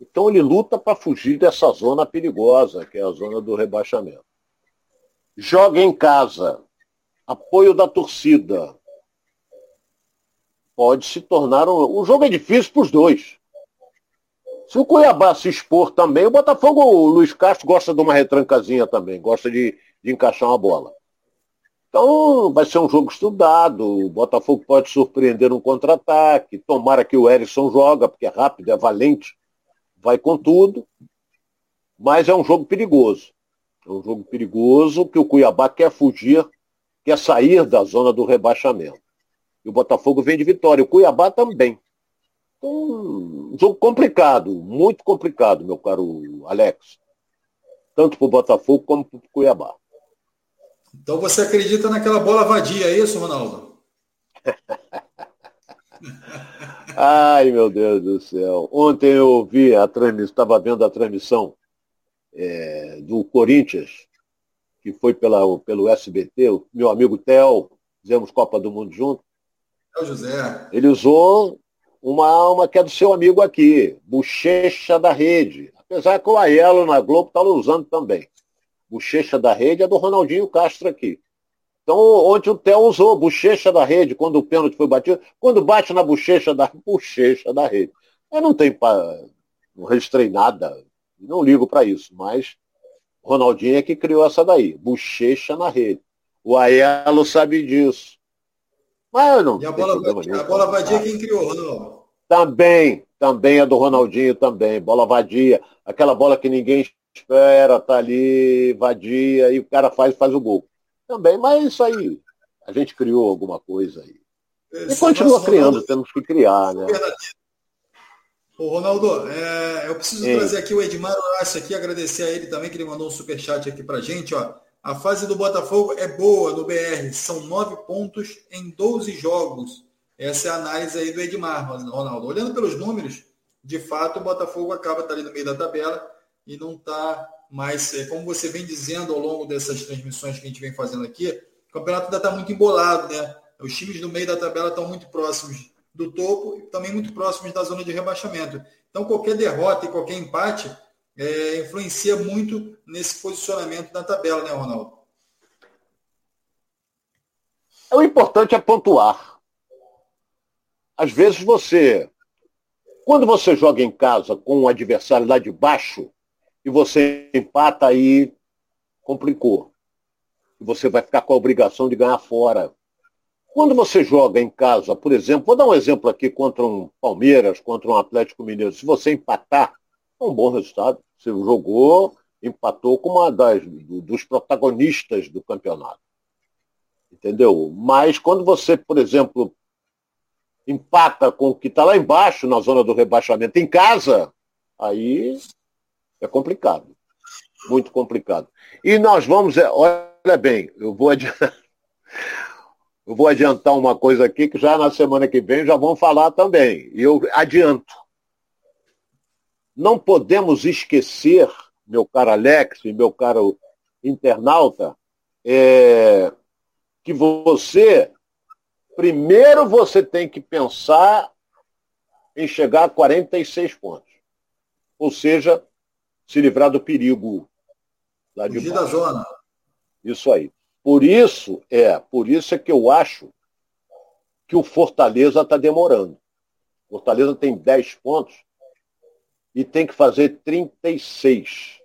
Então ele luta para fugir dessa zona perigosa, que é a zona do rebaixamento. Joga em casa, apoio da torcida. Pode se tornar um. O jogo é difícil para os dois. Se o Cuiabá se expor também, o Botafogo, o Luiz Castro gosta de uma retrancazinha também, gosta de, de encaixar uma bola. Então vai ser um jogo estudado, o Botafogo pode surpreender um contra-ataque, tomara que o Erisson joga, porque é rápido, é valente, vai com tudo, mas é um jogo perigoso. É um jogo perigoso que o Cuiabá quer fugir, quer sair da zona do rebaixamento. E o Botafogo vem de vitória, o Cuiabá também. Então, um jogo complicado, muito complicado, meu caro Alex. Tanto para o Botafogo como para o Cuiabá. Então você acredita naquela bola vadia, é isso, Ronaldo? Ai, meu Deus do céu. Ontem eu ouvi a transmissão, estava vendo a transmissão é, do Corinthians, que foi pela, pelo SBT, o meu amigo Theo, fizemos Copa do Mundo junto. É o José. Ele usou uma alma que é do seu amigo aqui, Bochecha da Rede. Apesar que o Aiello na Globo está usando também. Bochecha da Rede é do Ronaldinho Castro aqui. Então, ontem o Theo usou bochecha da rede quando o pênalti foi batido. Quando bate na bochecha da, bochecha da rede. Eu não tenho pra, não registrei nada, não ligo para isso, mas Ronaldinho é que criou essa daí, bochecha na rede. O Aiello sabe disso. Mas não. E a bola, vadia, a bola vadia quem criou, Ronaldo? Também, também é do Ronaldinho também. Bola vadia, aquela bola que ninguém espera, tá ali, vadia, e o cara faz faz o gol também, mas isso aí, a gente criou alguma coisa aí. E continua criando, Ronaldo, temos que criar, né? Ô, Ronaldo, é, eu preciso Sim. trazer aqui o Edmar Horácio aqui, agradecer a ele também, que ele mandou um superchat aqui pra gente, ó. A fase do Botafogo é boa no BR, são nove pontos em 12 jogos. Essa é a análise aí do Edmar, Ronaldo. Olhando pelos números, de fato, o Botafogo acaba estar ali no meio da tabela e não está mas é, como você vem dizendo ao longo dessas transmissões que a gente vem fazendo aqui, o campeonato ainda está muito embolado, né? Os times do meio da tabela estão muito próximos do topo e também muito próximos da zona de rebaixamento. Então, qualquer derrota e qualquer empate é, influencia muito nesse posicionamento da tabela, né, Ronaldo? O importante é pontuar. Às vezes você, quando você joga em casa com um adversário lá de baixo, e você empata aí, complicou. Você vai ficar com a obrigação de ganhar fora. Quando você joga em casa, por exemplo, vou dar um exemplo aqui contra um Palmeiras, contra um Atlético Mineiro. Se você empatar, é um bom resultado. Você jogou, empatou com uma das dos protagonistas do campeonato. Entendeu? Mas quando você, por exemplo, empata com o que está lá embaixo, na zona do rebaixamento, em casa, aí é complicado. Muito complicado. E nós vamos, é, olha bem, eu vou adiantar, eu vou adiantar uma coisa aqui que já na semana que vem já vão falar também. E eu adianto. Não podemos esquecer, meu caro Alex e meu caro internauta, é, que você, primeiro você tem que pensar em chegar a 46 pontos. Ou seja, se livrar do perigo lá de Fugir da zona. Isso aí. Por isso é, por isso é que eu acho que o Fortaleza está demorando. Fortaleza tem 10 pontos e tem que fazer 36.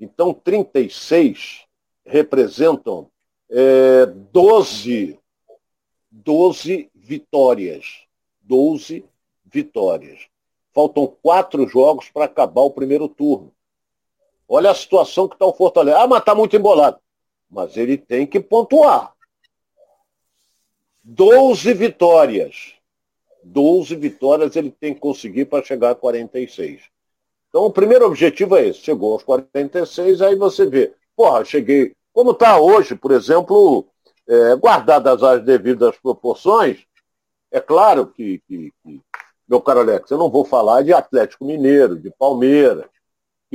Então, 36 representam é, 12, 12 vitórias. 12 vitórias. Faltam quatro jogos para acabar o primeiro turno. Olha a situação que está o Fortaleza. Ah, mas está muito embolado. Mas ele tem que pontuar. 12 vitórias. 12 vitórias ele tem que conseguir para chegar a 46. Então o primeiro objetivo é esse. Chegou aos 46, aí você vê. Porra, cheguei. Como está hoje, por exemplo, é, guardadas as devidas proporções, é claro que, que, que, meu caro Alex, eu não vou falar de Atlético Mineiro, de Palmeiras,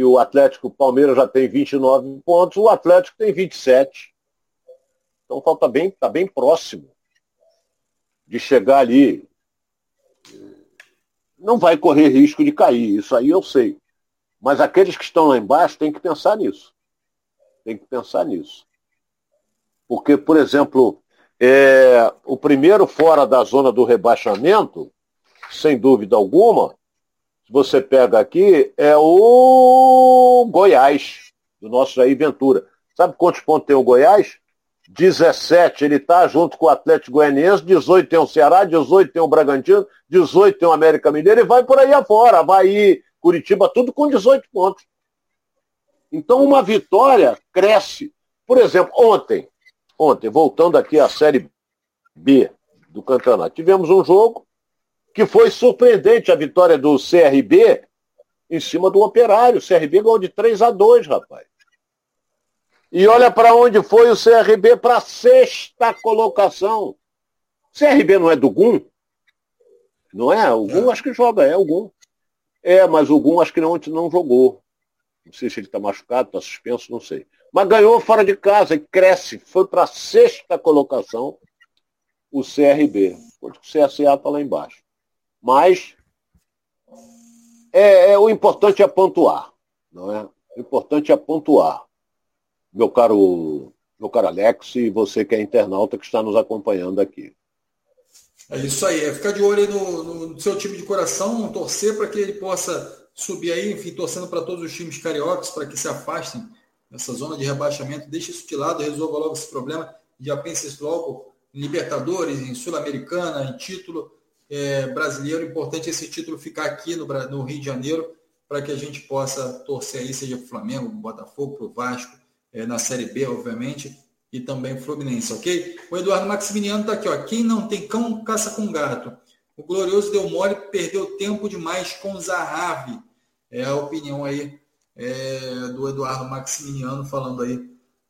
que o Atlético Palmeiras já tem 29 pontos, o Atlético tem 27. Então falta bem, está bem próximo de chegar ali. Não vai correr risco de cair, isso aí eu sei. Mas aqueles que estão lá embaixo têm que pensar nisso. Tem que pensar nisso. Porque, por exemplo, é, o primeiro fora da zona do rebaixamento, sem dúvida alguma, você pega aqui, é o Goiás, do nosso Jair Ventura. Sabe quantos pontos tem o Goiás? 17. Ele está junto com o Atlético Goianiense, 18 tem o Ceará, 18 tem o Bragantino, 18 tem o América Mineiro e vai por aí afora. Havaí, Curitiba, tudo com 18 pontos. Então uma vitória cresce. Por exemplo, ontem, ontem, voltando aqui à Série B do campeonato, tivemos um jogo que foi surpreendente a vitória do CRB em cima do Operário. O CRB ganhou de 3 a 2, rapaz. E olha para onde foi o CRB para a sexta colocação. CRB não é do GUM? Não é? O GUM é. acho que joga, é o GUM. É, mas o GUM acho que não, não jogou. Não sei se ele está machucado, está suspenso, não sei. Mas ganhou fora de casa e cresce. Foi para a sexta colocação o CRB. O CSA está lá embaixo. Mas é, é, o importante é pontuar, não é? O importante é pontuar. Meu caro, meu caro Alex e você que é internauta que está nos acompanhando aqui. É isso aí, é ficar de olho aí no, no seu time de coração, torcer para que ele possa subir aí, enfim, torcendo para todos os times cariocas para que se afastem dessa zona de rebaixamento, deixe isso de lado, resolva logo esse problema, já pense logo em Libertadores, em Sul-Americana, em título, é, brasileiro. Importante esse título ficar aqui no, no Rio de Janeiro para que a gente possa torcer aí, seja para o Flamengo, para o Botafogo, para o Vasco, é, na Série B, obviamente, e também Fluminense, ok? O Eduardo Maximiliano está aqui, ó. Quem não tem cão, caça com gato. O Glorioso deu mole, perdeu tempo demais com o Zahavi. É a opinião aí é, do Eduardo Maximiliano falando aí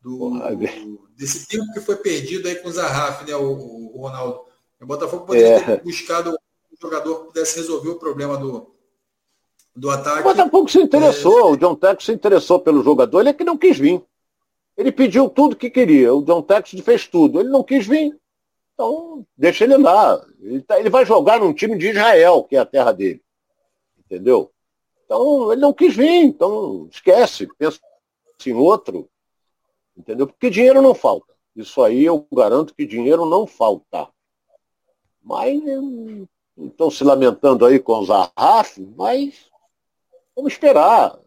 do, do, desse tempo que foi perdido aí com o Zahavi, né, o, o Ronaldo? O Botafogo poderia é. ter buscado um jogador que pudesse resolver o problema do, do ataque. O Botafogo se interessou, é... o John Tex se interessou pelo jogador, ele é que não quis vir. Ele pediu tudo que queria, o John Tex fez tudo, ele não quis vir. Então, deixa ele lá. Ele, tá, ele vai jogar num time de Israel, que é a terra dele. Entendeu? Então, ele não quis vir, então esquece, pensa em outro. Entendeu? Porque dinheiro não falta. Isso aí eu garanto que dinheiro não falta. Mas estão se lamentando aí com os Arraf, mas vamos esperar.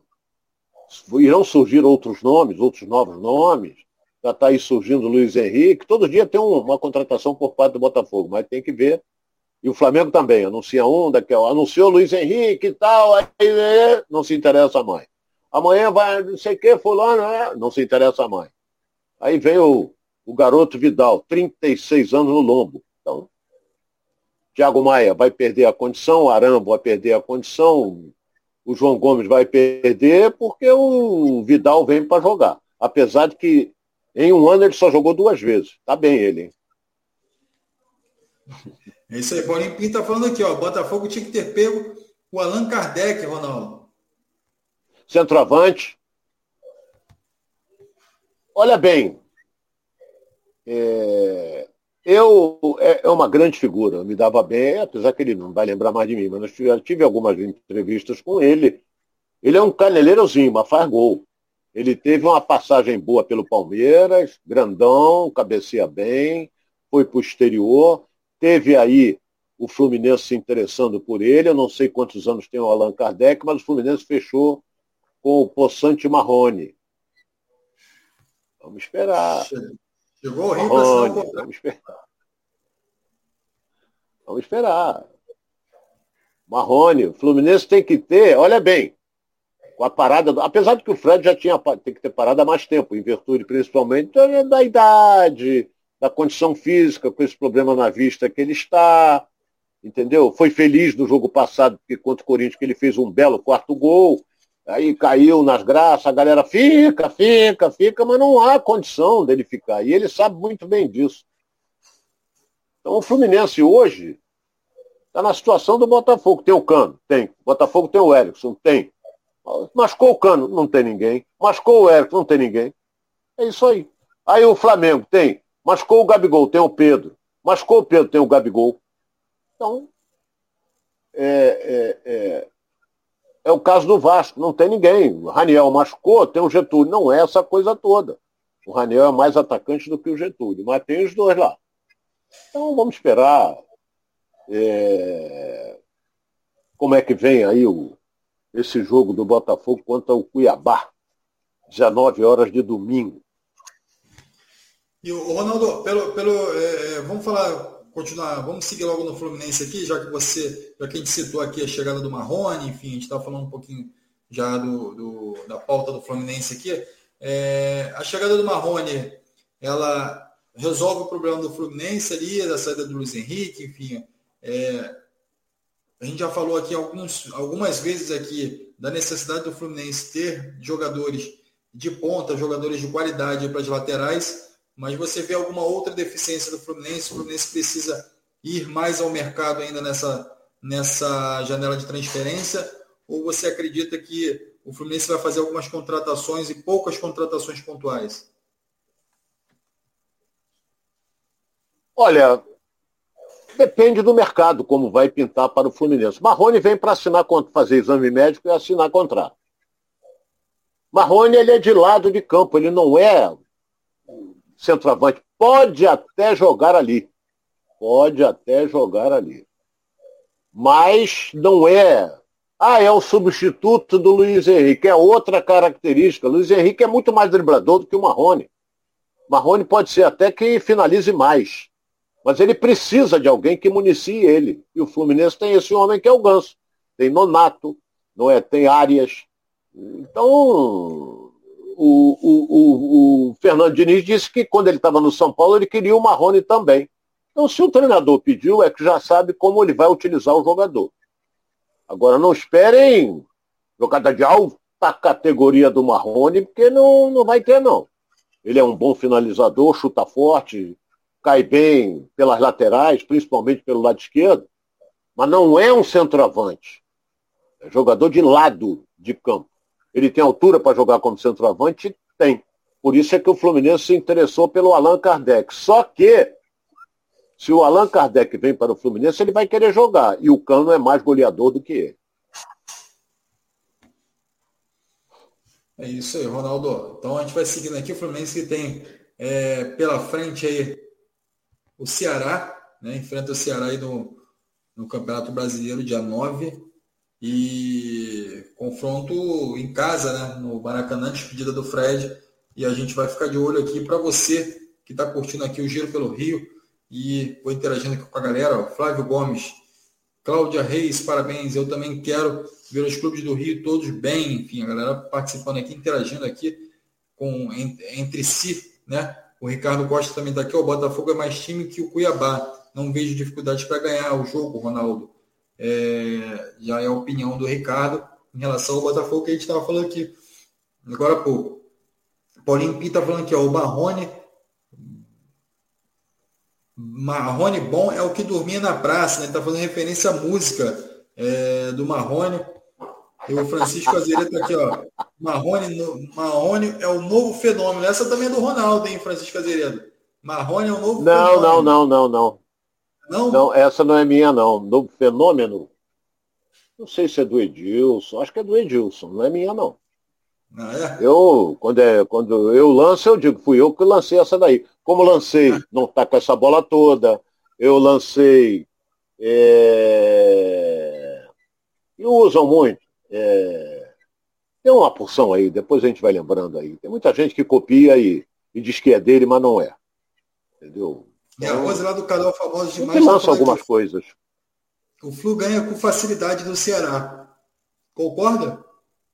Irão surgir outros nomes, outros novos nomes. Já está aí surgindo o Luiz Henrique. Todo dia tem uma contratação por parte do Botafogo, mas tem que ver. E o Flamengo também, anuncia um, daqui, anunciou Luiz Henrique e tal, aí não se interessa mais. Amanhã vai não sei o que, fulano, é, não se interessa mais. Aí vem o, o garoto Vidal, 36 anos no lombo. Thiago Maia vai perder a condição, o Arambo vai perder a condição, o João Gomes vai perder porque o Vidal vem para jogar. Apesar de que em um ano ele só jogou duas vezes. Tá bem ele, hein? É isso aí, Paulinho Pinto tá falando aqui, ó. Botafogo tinha que ter pego o Allan Kardec, Ronaldo. Centroavante. Olha bem, é, eu, é, é, uma grande figura, me dava bem, apesar que ele não vai lembrar mais de mim, mas eu tive algumas entrevistas com ele. Ele é um caneleirozinho, mas faz gol. Ele teve uma passagem boa pelo Palmeiras, grandão, cabeceia bem, foi para o exterior, teve aí o Fluminense se interessando por ele, eu não sei quantos anos tem o Allan Kardec, mas o Fluminense fechou com o Poçante Marrone. Vamos esperar. Chegou o Rio Marrone, Vamos esperar. Vamos esperar. Marrone, o Fluminense tem que ter, olha bem, com a parada, apesar de que o Fred já tinha tem que ter parado há mais tempo, em virtude principalmente da idade, da condição física, com esse problema na vista que ele está, entendeu? Foi feliz no jogo passado, porque contra o Corinthians que ele fez um belo quarto gol, aí caiu nas graças, a galera fica, fica, fica, mas não há condição dele ficar, e ele sabe muito bem disso. Então o Fluminense hoje está na situação do Botafogo, tem o Cano, tem, o Botafogo tem o Erickson, tem, Mascou o Cano, não tem ninguém. Mascou o Érico, não tem ninguém. É isso aí. Aí o Flamengo tem. Mascou o Gabigol, tem o Pedro. Mascou o Pedro, tem o Gabigol. Então, é, é, é o caso do Vasco, não tem ninguém. O Raniel machucou, tem o Getúlio. Não é essa coisa toda. O Raniel é mais atacante do que o Getúlio, mas tem os dois lá. Então vamos esperar é, como é que vem aí o, esse jogo do Botafogo contra o Cuiabá, 19 horas de domingo. E o Ronaldo, pelo, pelo, é, é, vamos falar, continuar, vamos seguir logo no Fluminense aqui, já que você, já que a gente citou aqui a chegada do Marrone, enfim, a gente estava falando um pouquinho já do, do, da pauta do Fluminense aqui. É, a chegada do Marrone, ela resolve o problema do Fluminense ali, da saída do Luiz Henrique, enfim. É, a gente já falou aqui alguns, algumas vezes aqui da necessidade do Fluminense ter jogadores de ponta, jogadores de qualidade para as laterais, mas você vê alguma outra deficiência do Fluminense? O Fluminense precisa ir mais ao mercado ainda nessa, nessa janela de transferência? Ou você acredita que o Fluminense vai fazer algumas contratações e poucas contratações pontuais? Olha, Depende do mercado, como vai pintar para o Fluminense. Marrone vem para assinar, fazer exame médico e assinar contrato. Marrone ele é de lado de campo, ele não é centroavante. Pode até jogar ali. Pode até jogar ali. Mas não é. Ah, é o substituto do Luiz Henrique. É outra característica. Luiz Henrique é muito mais driblador do que o Marrone. Marrone pode ser até que finalize mais. Mas ele precisa de alguém que municie ele. E o Fluminense tem esse homem que é o Ganso. Tem Nonato, não é? tem Arias. Então, o, o, o, o Fernando Diniz disse que quando ele estava no São Paulo, ele queria o Marrone também. Então, se o treinador pediu, é que já sabe como ele vai utilizar o jogador. Agora, não esperem jogada de alta categoria do Marrone, porque não, não vai ter, não. Ele é um bom finalizador, chuta forte, cai bem pelas laterais, principalmente pelo lado esquerdo, mas não é um centroavante. É jogador de lado de campo. Ele tem altura para jogar como centroavante? Tem. Por isso é que o Fluminense se interessou pelo Allan Kardec. Só que, se o Allan Kardec vem para o Fluminense, ele vai querer jogar. E o Cano é mais goleador do que ele. É isso aí, Ronaldo. Então a gente vai seguindo aqui. O Fluminense que tem é, pela frente aí o Ceará, né, enfrenta o Ceará aí no, no Campeonato Brasileiro, dia 9, e confronto em casa, né, no Maracanã, despedida do Fred, e a gente vai ficar de olho aqui para você que está curtindo aqui o Giro pelo Rio, e vou interagindo aqui com a galera, ó, Flávio Gomes, Cláudia Reis, parabéns, eu também quero ver os clubes do Rio todos bem, enfim, a galera participando aqui, interagindo aqui com, entre si, né? O Ricardo Costa também está aqui. O Botafogo é mais time que o Cuiabá. Não vejo dificuldades para ganhar o jogo, Ronaldo. É, já é a opinião do Ricardo em relação ao Botafogo que a gente estava falando aqui agora há pouco. Paulinho Pita tá falando aqui, ó, o Marrone. Marrone bom é o que dormia na praça, né? Ele está fazendo referência à música é, do Marrone. E o Francisco Azevedo está aqui, ó. Marrone, Marrone é o novo fenômeno. Essa também é do Ronaldo, hein, Francisco Azevedo? Marrone é o novo não, fenômeno. Não, não, não, não, não. Não? Essa não é minha, não. Novo fenômeno. Não sei se é do Edilson. Acho que é do Edilson. Não é minha, não. Ah, é? Eu, quando, é, quando eu lanço, eu digo, fui eu que lancei essa daí. Como lancei, não tá com essa bola toda. Eu lancei. É... E usam muito. É, tem uma porção aí, depois a gente vai lembrando aí. Tem muita gente que copia e, e diz que é dele, mas não é. Entendeu? E a Rose lá do canal Famoso Demais. Que lança algumas que coisas. O Flu ganha com facilidade no Ceará. Concorda?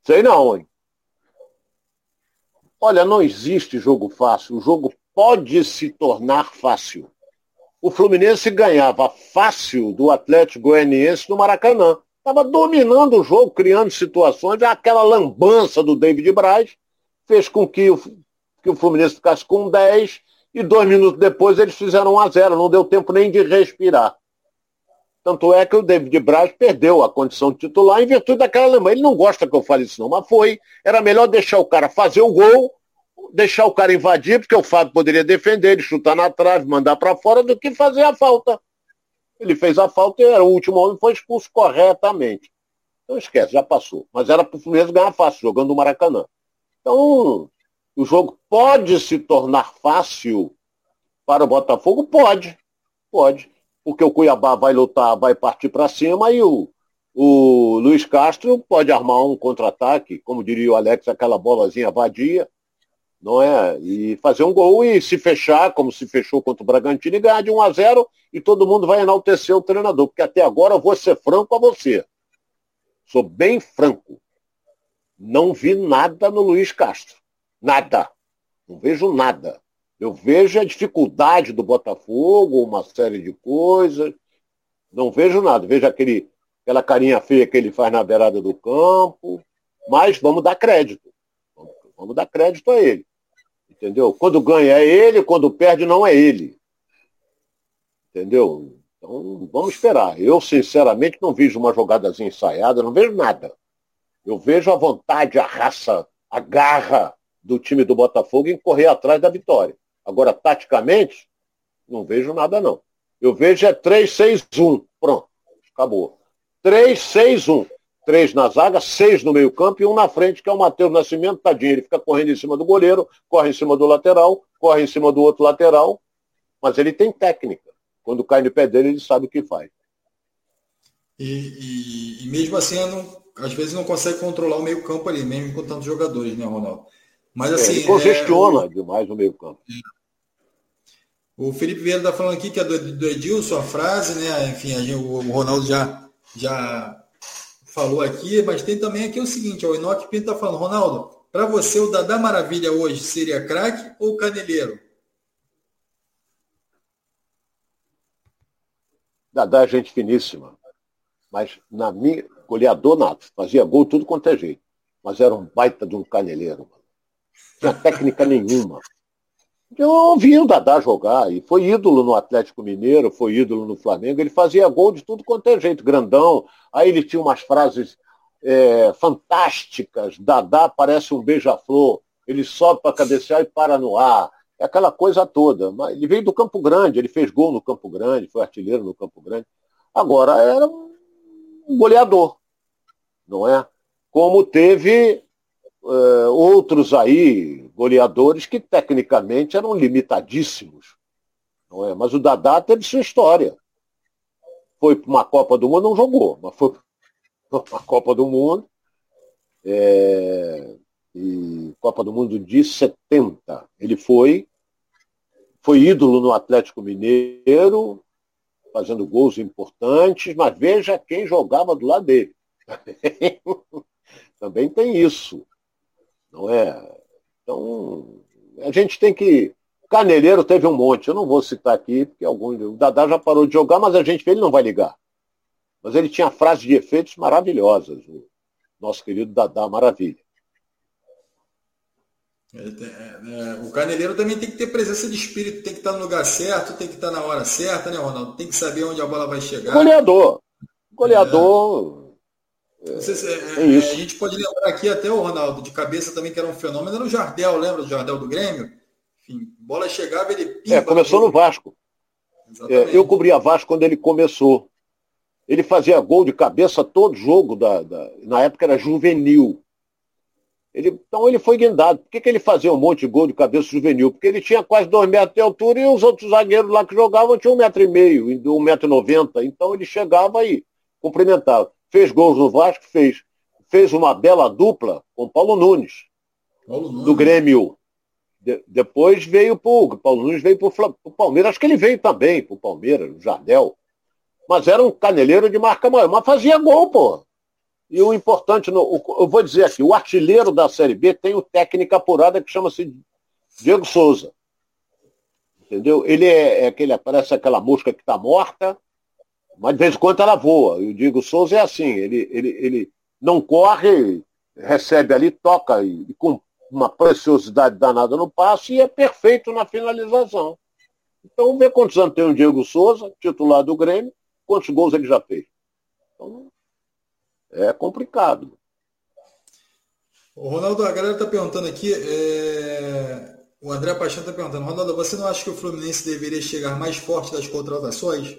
Sei não, hein? Olha, não existe jogo fácil. O jogo pode se tornar fácil. O Fluminense ganhava fácil do Atlético Goianiense no Maracanã. Estava dominando o jogo, criando situações. Aquela lambança do David Braz fez com que o, que o Fluminense ficasse com 10 e dois minutos depois eles fizeram 1 a 0 Não deu tempo nem de respirar. Tanto é que o David Braz perdeu a condição de titular em virtude daquela Alemanha. Ele não gosta que eu fale isso não, mas foi. Era melhor deixar o cara fazer o gol, deixar o cara invadir, porque o Fábio poderia defender, ele chutar na trave, mandar para fora, do que fazer a falta. Ele fez a falta e era o último homem foi expulso corretamente. Então esquece, já passou. Mas era para o Fluminense ganhar fácil, jogando no Maracanã. Então, o jogo pode se tornar fácil para o Botafogo? Pode. Pode porque o Cuiabá vai lutar, vai partir para cima e o, o Luiz Castro pode armar um contra-ataque, como diria o Alex, aquela bolazinha vadia, não é? E fazer um gol e se fechar, como se fechou contra o Bragantino, e ganhar de 1 a 0 e todo mundo vai enaltecer o treinador, porque até agora eu vou ser franco a você. Sou bem franco. Não vi nada no Luiz Castro. Nada. Não vejo nada. Eu vejo a dificuldade do Botafogo, uma série de coisas. Não vejo nada. Vejo aquele, aquela carinha feia que ele faz na beirada do campo. Mas vamos dar crédito. Vamos, vamos dar crédito a ele. Entendeu? Quando ganha é ele, quando perde não é ele. Entendeu? Então vamos esperar. Eu, sinceramente, não vejo uma jogadazinha ensaiada, não vejo nada. Eu vejo a vontade, a raça, a garra do time do Botafogo em correr atrás da vitória. Agora, taticamente, não vejo nada, não. Eu vejo é 3-6-1. Pronto. Acabou. 3-6-1. Três na zaga, seis no meio-campo e um na frente, que é o Matheus Nascimento, tadinho. Ele fica correndo em cima do goleiro, corre em cima do lateral, corre em cima do outro lateral. Mas ele tem técnica. Quando cai no pé dele, ele sabe o que faz. E, e, e mesmo assim, não, às vezes não consegue controlar o meio-campo ali, mesmo com tantos jogadores, né, Ronaldo? Mas assim. É, ele congestiona é, demais o meio-campo. O Felipe Vieira está falando aqui que é do, do Edilson, a frase, né? Enfim, gente, o, o, Ronaldo já, já falou aqui, mas tem também aqui o seguinte: o Enoque Pinto está falando, Ronaldo, para você o Dadá Maravilha hoje seria craque ou caneleiro? Dadá é gente finíssima. Mas na minha, goleador nato, fazia gol tudo quanto é jeito. Mas era um baita de um caneleiro, tinha técnica nenhuma. Eu ouvi o Dadá jogar, e foi ídolo no Atlético Mineiro, foi ídolo no Flamengo, ele fazia gol de tudo quanto é jeito, grandão, aí ele tinha umas frases é, fantásticas, Dadá parece um beija-flor, ele sobe para cabecear e para no ar, é aquela coisa toda. Mas ele veio do Campo Grande, ele fez gol no Campo Grande, foi artilheiro no Campo Grande. Agora era um goleador, não é? Como teve uh, outros aí, goleadores, que tecnicamente eram limitadíssimos. Não é? Mas o Dadá teve sua história. Foi para uma Copa do Mundo, não jogou, mas foi para uma Copa do Mundo. É, e Copa do Mundo de 70. Ele foi, foi ídolo no Atlético Mineiro, fazendo gols importantes, mas veja quem jogava do lado dele. Também tem isso. Não é? Então, a gente tem que. Caneleiro teve um monte, eu não vou citar aqui, porque algum. O Dadá já parou de jogar, mas a gente vê, ele não vai ligar. Mas ele tinha frases de efeitos maravilhosas, o nosso querido Dadá Maravilha. É, é, o caneleiro também tem que ter presença de espírito, tem que estar no lugar certo, tem que estar na hora certa, né, Ronaldo? Tem que saber onde a bola vai chegar. Goleador. Goleador. Se, é, é, é a gente pode lembrar aqui até o Ronaldo, de cabeça também, que era um fenômeno, era o Jardel, lembra do Jardel do Grêmio? Enfim, bola chegava, ele pimba, É, começou no Vasco. É, eu cobria Vasco quando ele começou. Ele fazia gol de cabeça todo jogo, da, da na época era juvenil. Ele, então ele foi guindado. Por que, que ele fazia um monte de gol de cabeça juvenil? Porque ele tinha quase dois metros de altura e os outros zagueiros lá que jogavam tinham um metro e meio, um metro e noventa. Então ele chegava e cumprimentava. Fez gols no Vasco? Fez. Fez uma bela dupla com Paulo Nunes, Paulo Nunes. do Grêmio. De, depois veio para o Paulo Nunes veio para o Palmeiras, acho que ele veio também para o Palmeiras, o Jardel. Mas era um caneleiro de marca maior, mas fazia gol, pô. E o importante, no, eu vou dizer aqui, o artilheiro da Série B tem o técnica apurada que chama-se Diego Souza. Entendeu? Ele é, é aquele, parece aquela mosca que está morta, mas de vez em quando ela voa. E o Diego Souza é assim, ele, ele, ele não corre, recebe ali, toca e, e com uma preciosidade danada no passe e é perfeito na finalização. Então, ver quantos anos tem o Diego Souza, titular do Grêmio, quantos gols ele já fez. Então, é complicado. O Ronaldo, a galera está perguntando aqui, é... o André Paixão está perguntando, Ronaldo, você não acha que o Fluminense deveria chegar mais forte das contratações?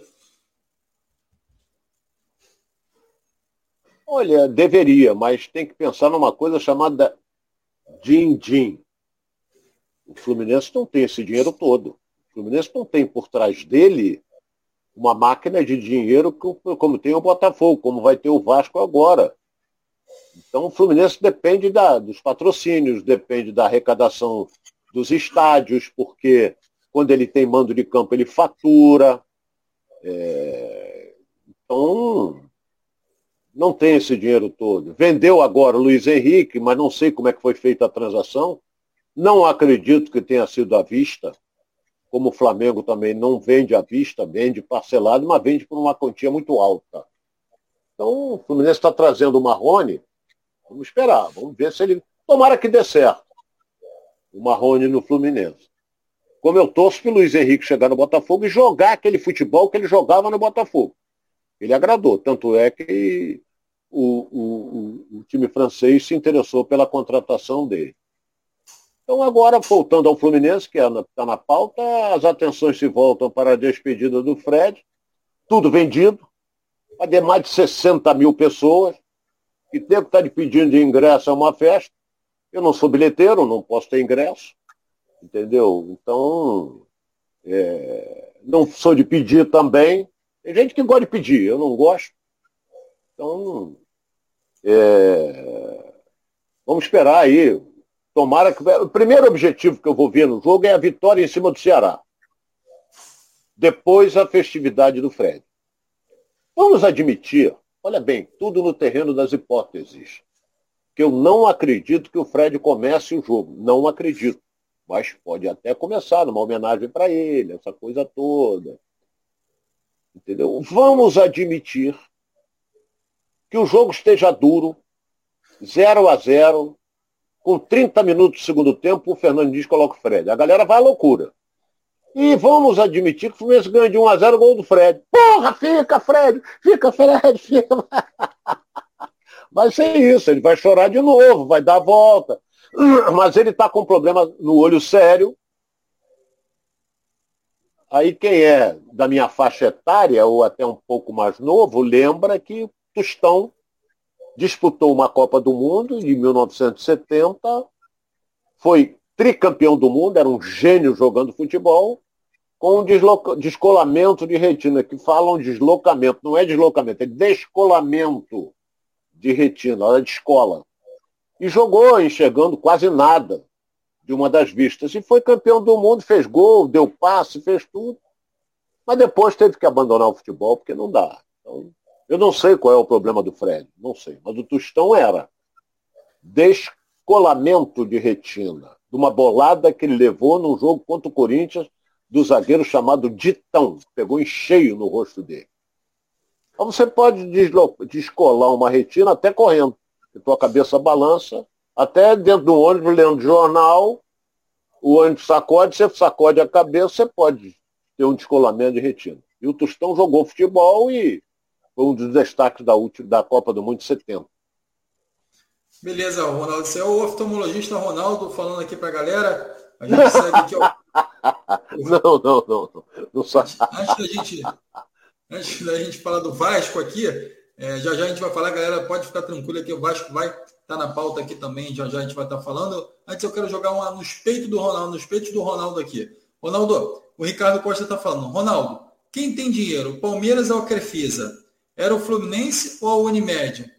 Olha, deveria, mas tem que pensar numa coisa chamada din-din. O Fluminense não tem esse dinheiro todo. O Fluminense não tem por trás dele uma máquina de dinheiro como tem o Botafogo, como vai ter o Vasco agora. Então o Fluminense depende da, dos patrocínios, depende da arrecadação dos estádios, porque quando ele tem mando de campo ele fatura. É... Então não tem esse dinheiro todo. Vendeu agora o Luiz Henrique, mas não sei como é que foi feita a transação. Não acredito que tenha sido à vista, como o Flamengo também não vende à vista, vende parcelado, mas vende por uma quantia muito alta. Então, o Fluminense está trazendo o Marrone, vamos esperar, vamos ver se ele. Tomara que dê certo. O Marrone no Fluminense. Como eu torço para o Luiz Henrique chegar no Botafogo e jogar aquele futebol que ele jogava no Botafogo. Ele agradou, tanto é que o, o, o time francês se interessou pela contratação dele. Então agora, voltando ao Fluminense, que está é na pauta, as atenções se voltam para a despedida do Fred, tudo vendido, vai ter mais de 60 mil pessoas, e tempo está pedindo ingresso a uma festa. Eu não sou bilheteiro, não posso ter ingresso, entendeu? Então, é, não sou de pedir também, tem gente que gosta de pedir, eu não gosto. Então, é... vamos esperar aí. Tomara que. O primeiro objetivo que eu vou ver no jogo é a vitória em cima do Ceará. Depois a festividade do Fred. Vamos admitir, olha bem, tudo no terreno das hipóteses, que eu não acredito que o Fred comece o jogo. Não acredito. Mas pode até começar, numa homenagem para ele, essa coisa toda. Entendeu? Vamos admitir que o jogo esteja duro, 0 a 0 com 30 minutos do segundo tempo, o Fernandes coloca o Fred. A galera vai à loucura. E vamos admitir que o Fluminense ganha de 1 a 0 gol do Fred. Porra, fica, Fred! Fica, Fred! Fica! Vai ser isso, ele vai chorar de novo, vai dar a volta. Mas ele está com um problema no olho sério, Aí quem é da minha faixa etária, ou até um pouco mais novo, lembra que Tostão disputou uma Copa do Mundo em 1970, foi tricampeão do mundo, era um gênio jogando futebol, com um descolamento de retina, que falam deslocamento, não é deslocamento, é descolamento de retina, era de escola. E jogou enxergando quase nada de uma das vistas. E foi campeão do mundo, fez gol, deu passe, fez tudo. Mas depois teve que abandonar o futebol, porque não dá. Então, eu não sei qual é o problema do Fred, não sei. Mas o Tostão era descolamento de retina, de uma bolada que ele levou num jogo contra o Corinthians, do zagueiro chamado Ditão. Pegou em cheio no rosto dele. Então você pode descolar uma retina até correndo. Que tua cabeça balança até dentro do ônibus, lendo jornal, o ônibus sacode, você sacode a cabeça, você pode ter um descolamento de retina. E o Tostão jogou futebol e foi um dos destaques da, última, da Copa do Mundo de 70. Beleza, Ronaldo. Você é o oftalmologista Ronaldo falando aqui para a galera. A gente segue aqui. Ó. não, não, não. não. não antes, antes, da gente, antes da gente falar do Vasco aqui, é, já já a gente vai falar, galera, pode ficar tranquilo que o Vasco vai Está na pauta aqui também, já já a gente vai estar tá falando. Antes eu quero jogar uma nos peitos do Ronaldo, nos peitos do Ronaldo aqui. Ronaldo, o Ricardo Costa está falando. Ronaldo, quem tem dinheiro, Palmeiras ou Crefisa? Era o Fluminense ou a Unimed?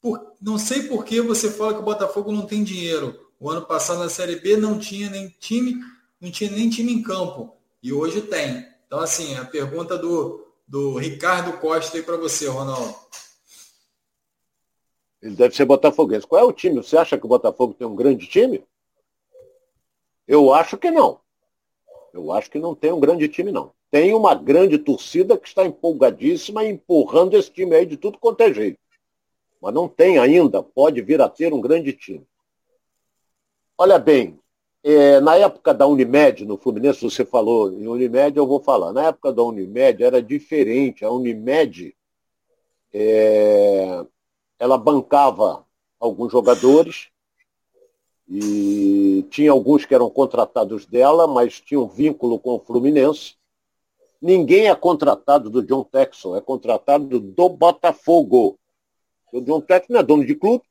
Por, não sei por que você fala que o Botafogo não tem dinheiro. O ano passado na Série B não tinha nem time, não tinha nem time em campo. E hoje tem. Então, assim, a pergunta do, do Ricardo Costa aí para você, Ronaldo. Ele deve ser botafoguense. Qual é o time? Você acha que o Botafogo tem um grande time? Eu acho que não. Eu acho que não tem um grande time, não. Tem uma grande torcida que está empolgadíssima empurrando esse time aí de tudo quanto é jeito. Mas não tem ainda, pode vir a ter um grande time. Olha bem, é, na época da Unimed, no Fluminense, você falou em Unimed, eu vou falar. Na época da Unimed era diferente. A Unimed, é, ela bancava alguns jogadores e tinha alguns que eram contratados dela, mas tinham vínculo com o Fluminense. Ninguém é contratado do John Texon, é contratado do Botafogo. O John Texon é dono de clube,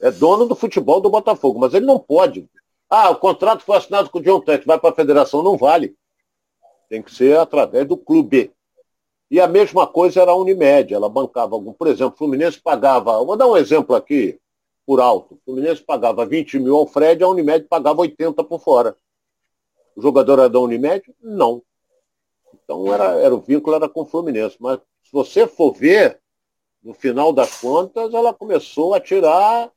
é dono do futebol do Botafogo, mas ele não pode. Ah, o contrato foi assinado com o John Texon, vai para a federação, não vale. Tem que ser através do clube. E a mesma coisa era a Unimed, ela bancava algum. Por exemplo, o Fluminense pagava, vou dar um exemplo aqui, por alto. O Fluminense pagava 20 mil ao Fred, a Unimed pagava 80 por fora. O jogador era da Unimed? Não. Então era, era o vínculo era com o Fluminense. Mas se você for ver, no final das contas, ela começou a tirar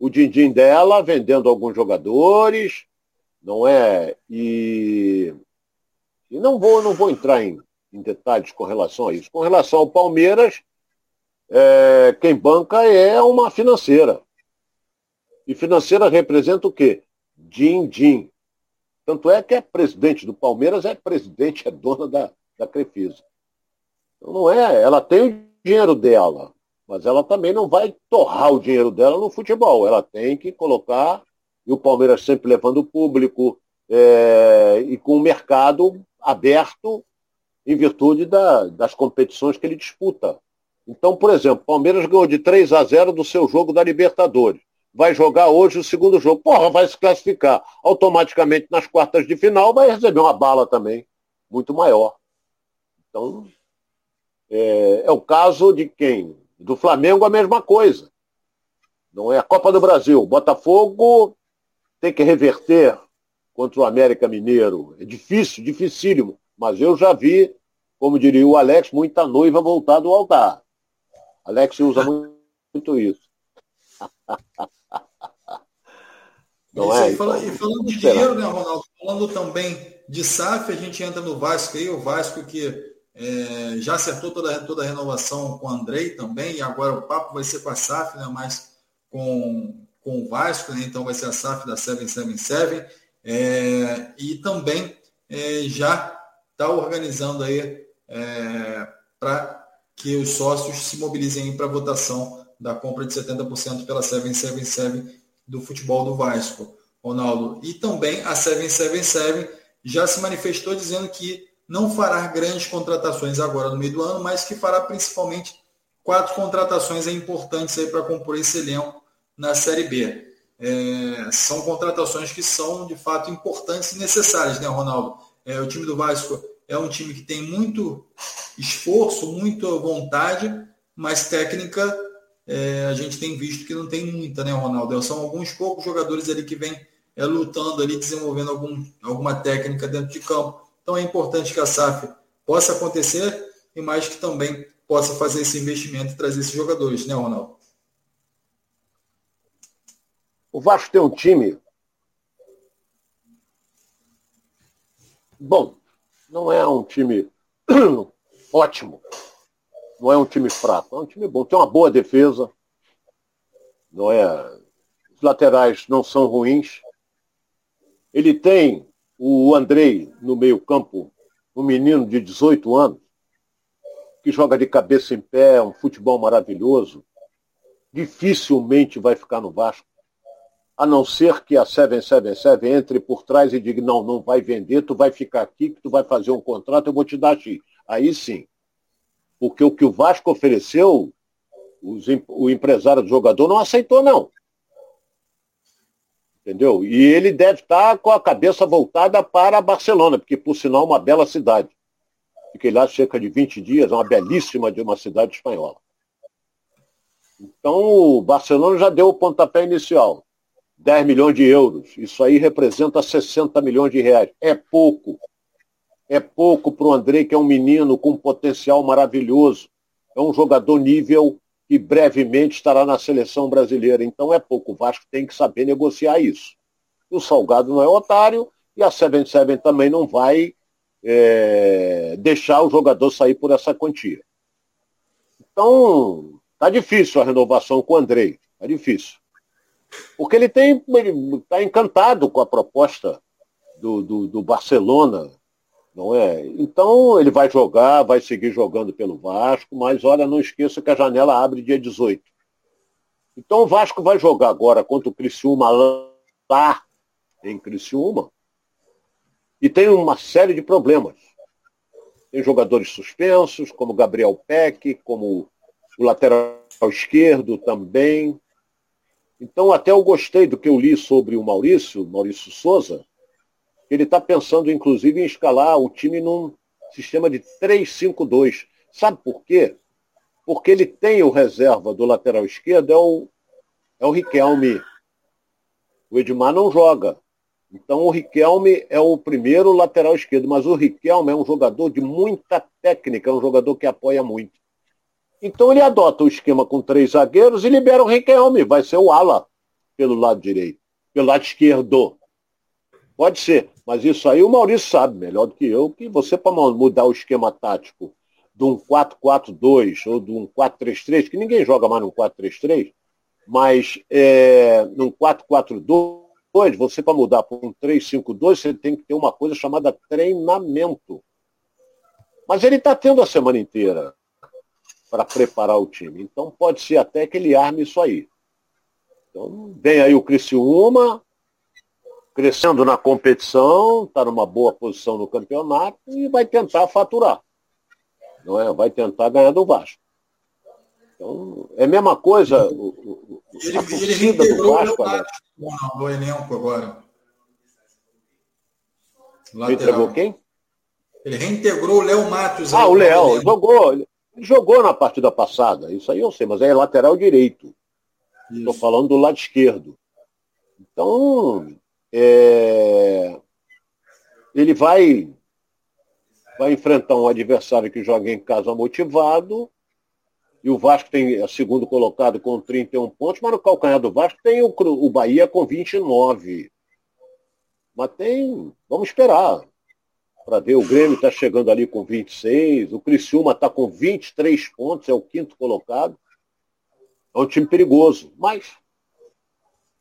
o din-din dela, vendendo alguns jogadores, não é? E, e não vou, não vou entrar em, em detalhes com relação a isso. Com relação ao Palmeiras, é, quem banca é uma financeira. E financeira representa o quê? Din-din. Tanto é que é presidente do Palmeiras, é presidente, é dona da, da Crefisa. Então não é, ela tem o dinheiro dela, mas ela também não vai torrar o dinheiro dela no futebol. Ela tem que colocar, e o Palmeiras sempre levando o público, é, e com o mercado aberto em virtude da, das competições que ele disputa. Então, por exemplo, o Palmeiras ganhou de 3 a 0 do seu jogo da Libertadores vai jogar hoje o segundo jogo. Porra, vai se classificar. Automaticamente nas quartas de final vai receber uma bala também, muito maior. Então, é, é o caso de quem? Do Flamengo a mesma coisa. Não é a Copa do Brasil. Botafogo tem que reverter contra o América Mineiro. É difícil, dificílimo. Mas eu já vi, como diria o Alex, muita noiva voltar do altar. Alex usa muito isso. Não é? E falando, e falando de dinheiro, né, Ronaldo? Falando também de SAF, a gente entra no Vasco aí, o Vasco que é, já acertou toda, toda a renovação com o Andrei também, e agora o papo vai ser com a SAF, né, mas com, com o Vasco, né, então vai ser a SAF da 777, é, e também é, já está organizando aí é, para que os sócios se mobilizem para a votação da compra de 70% pela 777 do futebol do Vasco, Ronaldo. E também a 777 já se manifestou dizendo que não fará grandes contratações agora no meio do ano, mas que fará principalmente quatro contratações importantes aí para compor esse elenco na Série B. É, são contratações que são de fato importantes e necessárias, né, Ronaldo? É, o time do Vasco é um time que tem muito esforço, muita vontade, mas técnica é, a gente tem visto que não tem muita, né, Ronaldo? São alguns poucos jogadores ali que vêm é, lutando ali, desenvolvendo algum, alguma técnica dentro de campo. Então é importante que a SAF possa acontecer e mais que também possa fazer esse investimento e trazer esses jogadores, né, Ronaldo? O Vasco tem um time. Bom, não é um time ótimo, não é um time fraco, é um time bom. Tem uma boa defesa. Não é? Os laterais não são ruins. Ele tem o Andrei no meio-campo, um menino de 18 anos, que joga de cabeça em pé, um futebol maravilhoso. Dificilmente vai ficar no Vasco. A não ser que a 777 entre por trás e diga, não, não vai vender, tu vai ficar aqui, que tu vai fazer um contrato, eu vou te dar X. Aí sim porque o que o Vasco ofereceu, os, o empresário do jogador não aceitou, não. Entendeu? E ele deve estar com a cabeça voltada para Barcelona, porque, por sinal, é uma bela cidade. Fiquei lá cerca de 20 dias, é uma belíssima de uma cidade espanhola. Então, o Barcelona já deu o pontapé inicial. 10 milhões de euros. Isso aí representa 60 milhões de reais. É pouco. É pouco para o André, que é um menino com um potencial maravilhoso. É um jogador nível que brevemente estará na seleção brasileira. Então é pouco. O Vasco tem que saber negociar isso. O Salgado não é otário e a 77 também não vai é, deixar o jogador sair por essa quantia. Então, tá difícil a renovação com o Andrei. Tá difícil. Porque ele tem. Está encantado com a proposta do, do, do, Barcelona. Não é? Então ele vai jogar, vai seguir jogando pelo Vasco, mas olha, não esqueça que a janela abre dia 18. Então o Vasco vai jogar agora contra o Criciúma lá em Criciúma. E tem uma série de problemas. Tem jogadores suspensos, como Gabriel Peck, como o lateral esquerdo também. Então, até eu gostei do que eu li sobre o Maurício, Maurício Souza, ele está pensando, inclusive, em escalar o time num sistema de 3-5-2. Sabe por quê? Porque ele tem o reserva do lateral esquerdo, é o, é o Riquelme. O Edmar não joga. Então o Riquelme é o primeiro lateral esquerdo, mas o Riquelme é um jogador de muita técnica, é um jogador que apoia muito. Então ele adota o esquema com três zagueiros e libera o Riquelme, vai ser o ala pelo lado direito, pelo lado esquerdo. Pode ser, mas isso aí o Maurício sabe melhor do que eu, que você para mudar o esquema tático de um 4-4-2 ou de um 4-3-3, que ninguém joga mais no 4-3-3, mas é, num 4-4-2, Hoje, você para mudar para um 3-5-2, você tem que ter uma coisa chamada treinamento. Mas ele está tendo a semana inteira para preparar o time. Então pode ser até que ele arme isso aí. Então vem aí o Criciúma, crescendo na competição, está numa boa posição no campeonato e vai tentar faturar. Não é? Vai tentar ganhar do Vasco. Então, é a mesma coisa. O, o, ele, a torcida ele do Vasco, Alex. No elenco agora. Lateral. quem? Ele reintegrou o Léo Matos. Ah, o Léo, jogou. Ele jogou na partida passada, isso aí eu sei, mas é lateral direito. Estou falando do lado esquerdo. Então, é... ele vai, vai enfrentar um adversário que joga em casa motivado e o Vasco tem a segundo colocado com 31 pontos, mas no calcanhar do Vasco tem o, o Bahia com 29. Mas tem, vamos esperar para ver. O Grêmio está chegando ali com 26, o Criciúma está com 23 pontos, é o quinto colocado. É um time perigoso, mas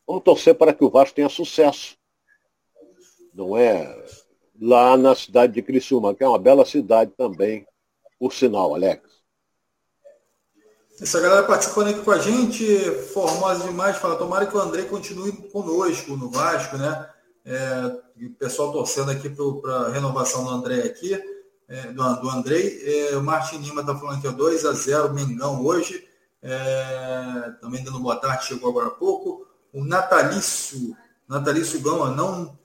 vamos torcer para que o Vasco tenha sucesso. Não é lá na cidade de Criciúma, que é uma bela cidade também, por sinal, Alex. Essa galera participando aqui com a gente, formosa demais, fala, tomara que o André continue conosco no Vasco, né? É, o pessoal torcendo aqui para a renovação do André aqui, é, do, do Andrei. É, o Martin Lima está falando aqui, 2 a 0 Mengão hoje. É, também dando boa tarde, chegou agora há pouco. O Natalício, Natalício Gama, não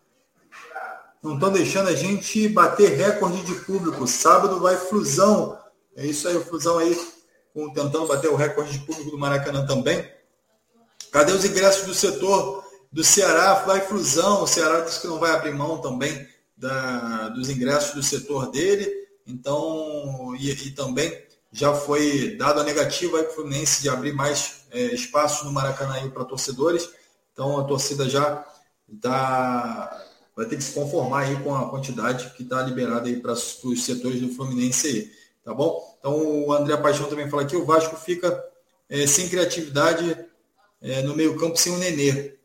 não estão deixando a gente bater recorde de público. Sábado vai Flusão. É isso aí, o Flusão aí tentando bater o recorde de público do Maracanã também. Cadê os ingressos do setor do Ceará? Vai Flusão, o Ceará disse que não vai abrir mão também da, dos ingressos do setor dele. Então, e, e também já foi dado a negativa para o Fluminense de abrir mais é, espaço no Maracanã para torcedores. Então a torcida já tá, vai ter que se conformar aí com a quantidade que está liberada aí para os setores do Fluminense aí tá bom? Então o André Paixão também fala aqui, o Vasco fica é, sem criatividade é, no meio campo sem o Nenê.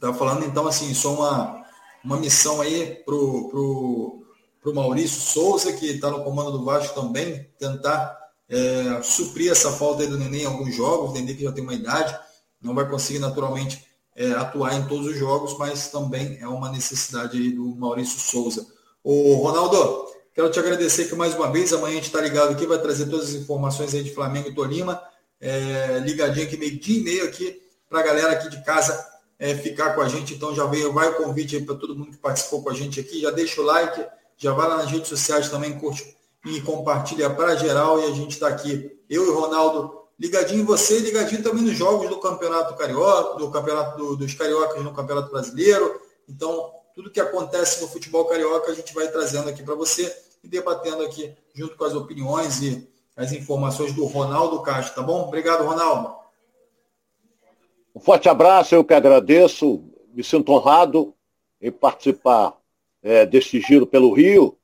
Tá falando então assim, só uma, uma missão aí pro, pro, pro Maurício Souza, que está no comando do Vasco também, tentar é, suprir essa falta do Nenê em alguns jogos, o Nenê que já tem uma idade, não vai conseguir naturalmente é, atuar em todos os jogos, mas também é uma necessidade aí do Maurício Souza. O Ronaldo, Quero te agradecer aqui mais uma vez. Amanhã a gente está ligado aqui, vai trazer todas as informações aí de Flamengo e Tolima. É, ligadinho aqui, meio dia e meio aqui, para a galera aqui de casa é, ficar com a gente. Então já veio, vai o convite para todo mundo que participou com a gente aqui. Já deixa o like, já vai lá nas redes sociais também, curte e compartilha para geral. E a gente está aqui, eu e o Ronaldo, ligadinho em você, ligadinho também nos jogos do Campeonato Carioca, do Campeonato do, dos Cariocas no Campeonato Brasileiro. Então, tudo que acontece no futebol carioca a gente vai trazendo aqui para você e debatendo aqui junto com as opiniões e as informações do Ronaldo Castro, tá bom? Obrigado, Ronaldo. Um forte abraço, eu que agradeço, me sinto honrado em participar é, deste giro pelo Rio.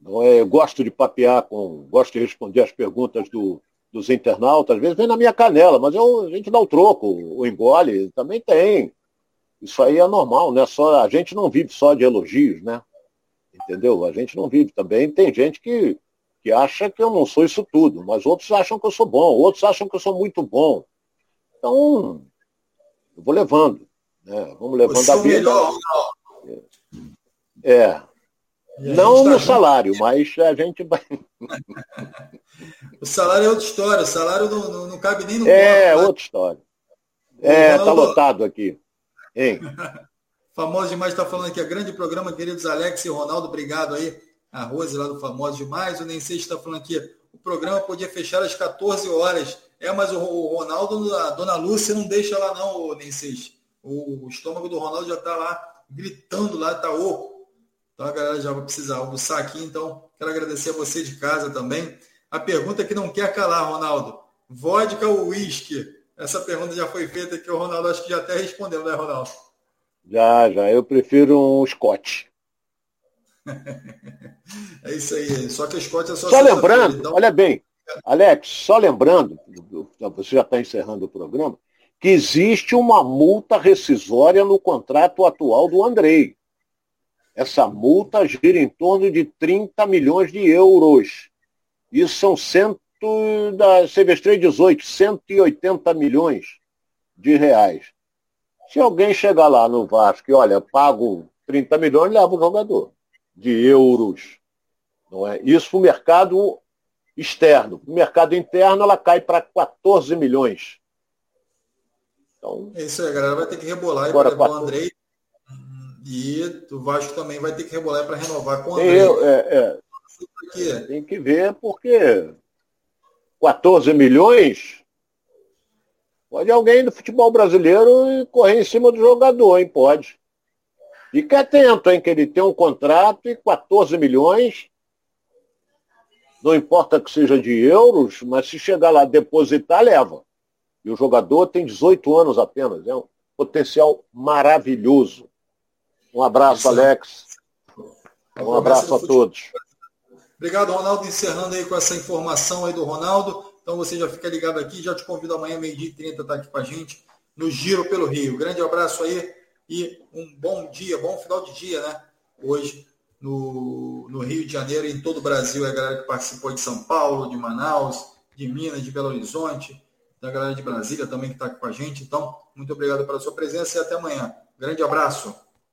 Não é, gosto de papear com, gosto de responder as perguntas do, dos internautas, às vezes vem na minha canela, mas eu, a gente dá o troco, o engole, também tem. Isso aí é normal, né? Só, a gente não vive só de elogios, né? Entendeu? A gente não vive também. Tem gente que, que acha que eu não sou isso tudo, mas outros acham que eu sou bom, outros acham que eu sou muito bom. Então, eu vou levando. Né? Vamos levando a vida. Melhor, é. Não tá no junto. salário, mas a gente vai. o salário é outra história. O salário não, não, não cabe nem no É, corpo, né? outra história. É, tá lotado aqui. Hein? Famoso Demais está falando aqui, a grande programa, queridos Alex e Ronaldo, obrigado aí. A Rose lá do Famoso Demais. O Nensei está falando aqui, o programa podia fechar às 14 horas. É, mas o Ronaldo, a dona Lúcia não deixa lá não, o Nensei. O estômago do Ronaldo já está lá gritando lá, está oco. Então a galera já vai precisar almoçar aqui, então quero agradecer a você de casa também. A pergunta que não quer calar, Ronaldo. Vodka ou uísque? Essa pergunta já foi feita aqui, o Ronaldo acho que já até respondeu, né, Ronaldo? Já, já. Eu prefiro um Scott. é isso aí. Só que o Scott é só. Só lembrando, então... olha bem, Alex, só lembrando, você já está encerrando o programa, que existe uma multa rescisória no contrato atual do Andrei. Essa multa gira em torno de 30 milhões de euros. Isso são cento da Silvestrei 18, 180 milhões de reais. Se alguém chegar lá no Vasco e, olha, pago 30 milhões, leva o jogador de euros. Não é? Isso o mercado externo. No mercado interno, ela cai para 14 milhões. Então, é isso aí, a galera vai ter que rebolar agora, para o Andrei. E o Vasco também vai ter que rebolar para renovar com o Andrei. Eu, é, é. Tem que ver porque 14 milhões Pode alguém do futebol brasileiro correr em cima do jogador, hein? Pode. Fique atento, hein? Que ele tem um contrato e 14 milhões. Não importa que seja de euros, mas se chegar lá depositar, leva. E o jogador tem 18 anos apenas. É um potencial maravilhoso. Um abraço, Alex. Um abraço a todos. Obrigado, Ronaldo. Encerrando aí com essa informação aí do Ronaldo. Então você já fica ligado aqui, já te convido amanhã, meio-dia e 30, tá aqui com a gente no Giro pelo Rio. Grande abraço aí e um bom dia, bom final de dia, né? Hoje no, no Rio de Janeiro e em todo o Brasil, é a galera que participou de São Paulo, de Manaus, de Minas, de Belo Horizonte, da galera de Brasília também que está com a gente. Então, muito obrigado pela sua presença e até amanhã. Grande abraço.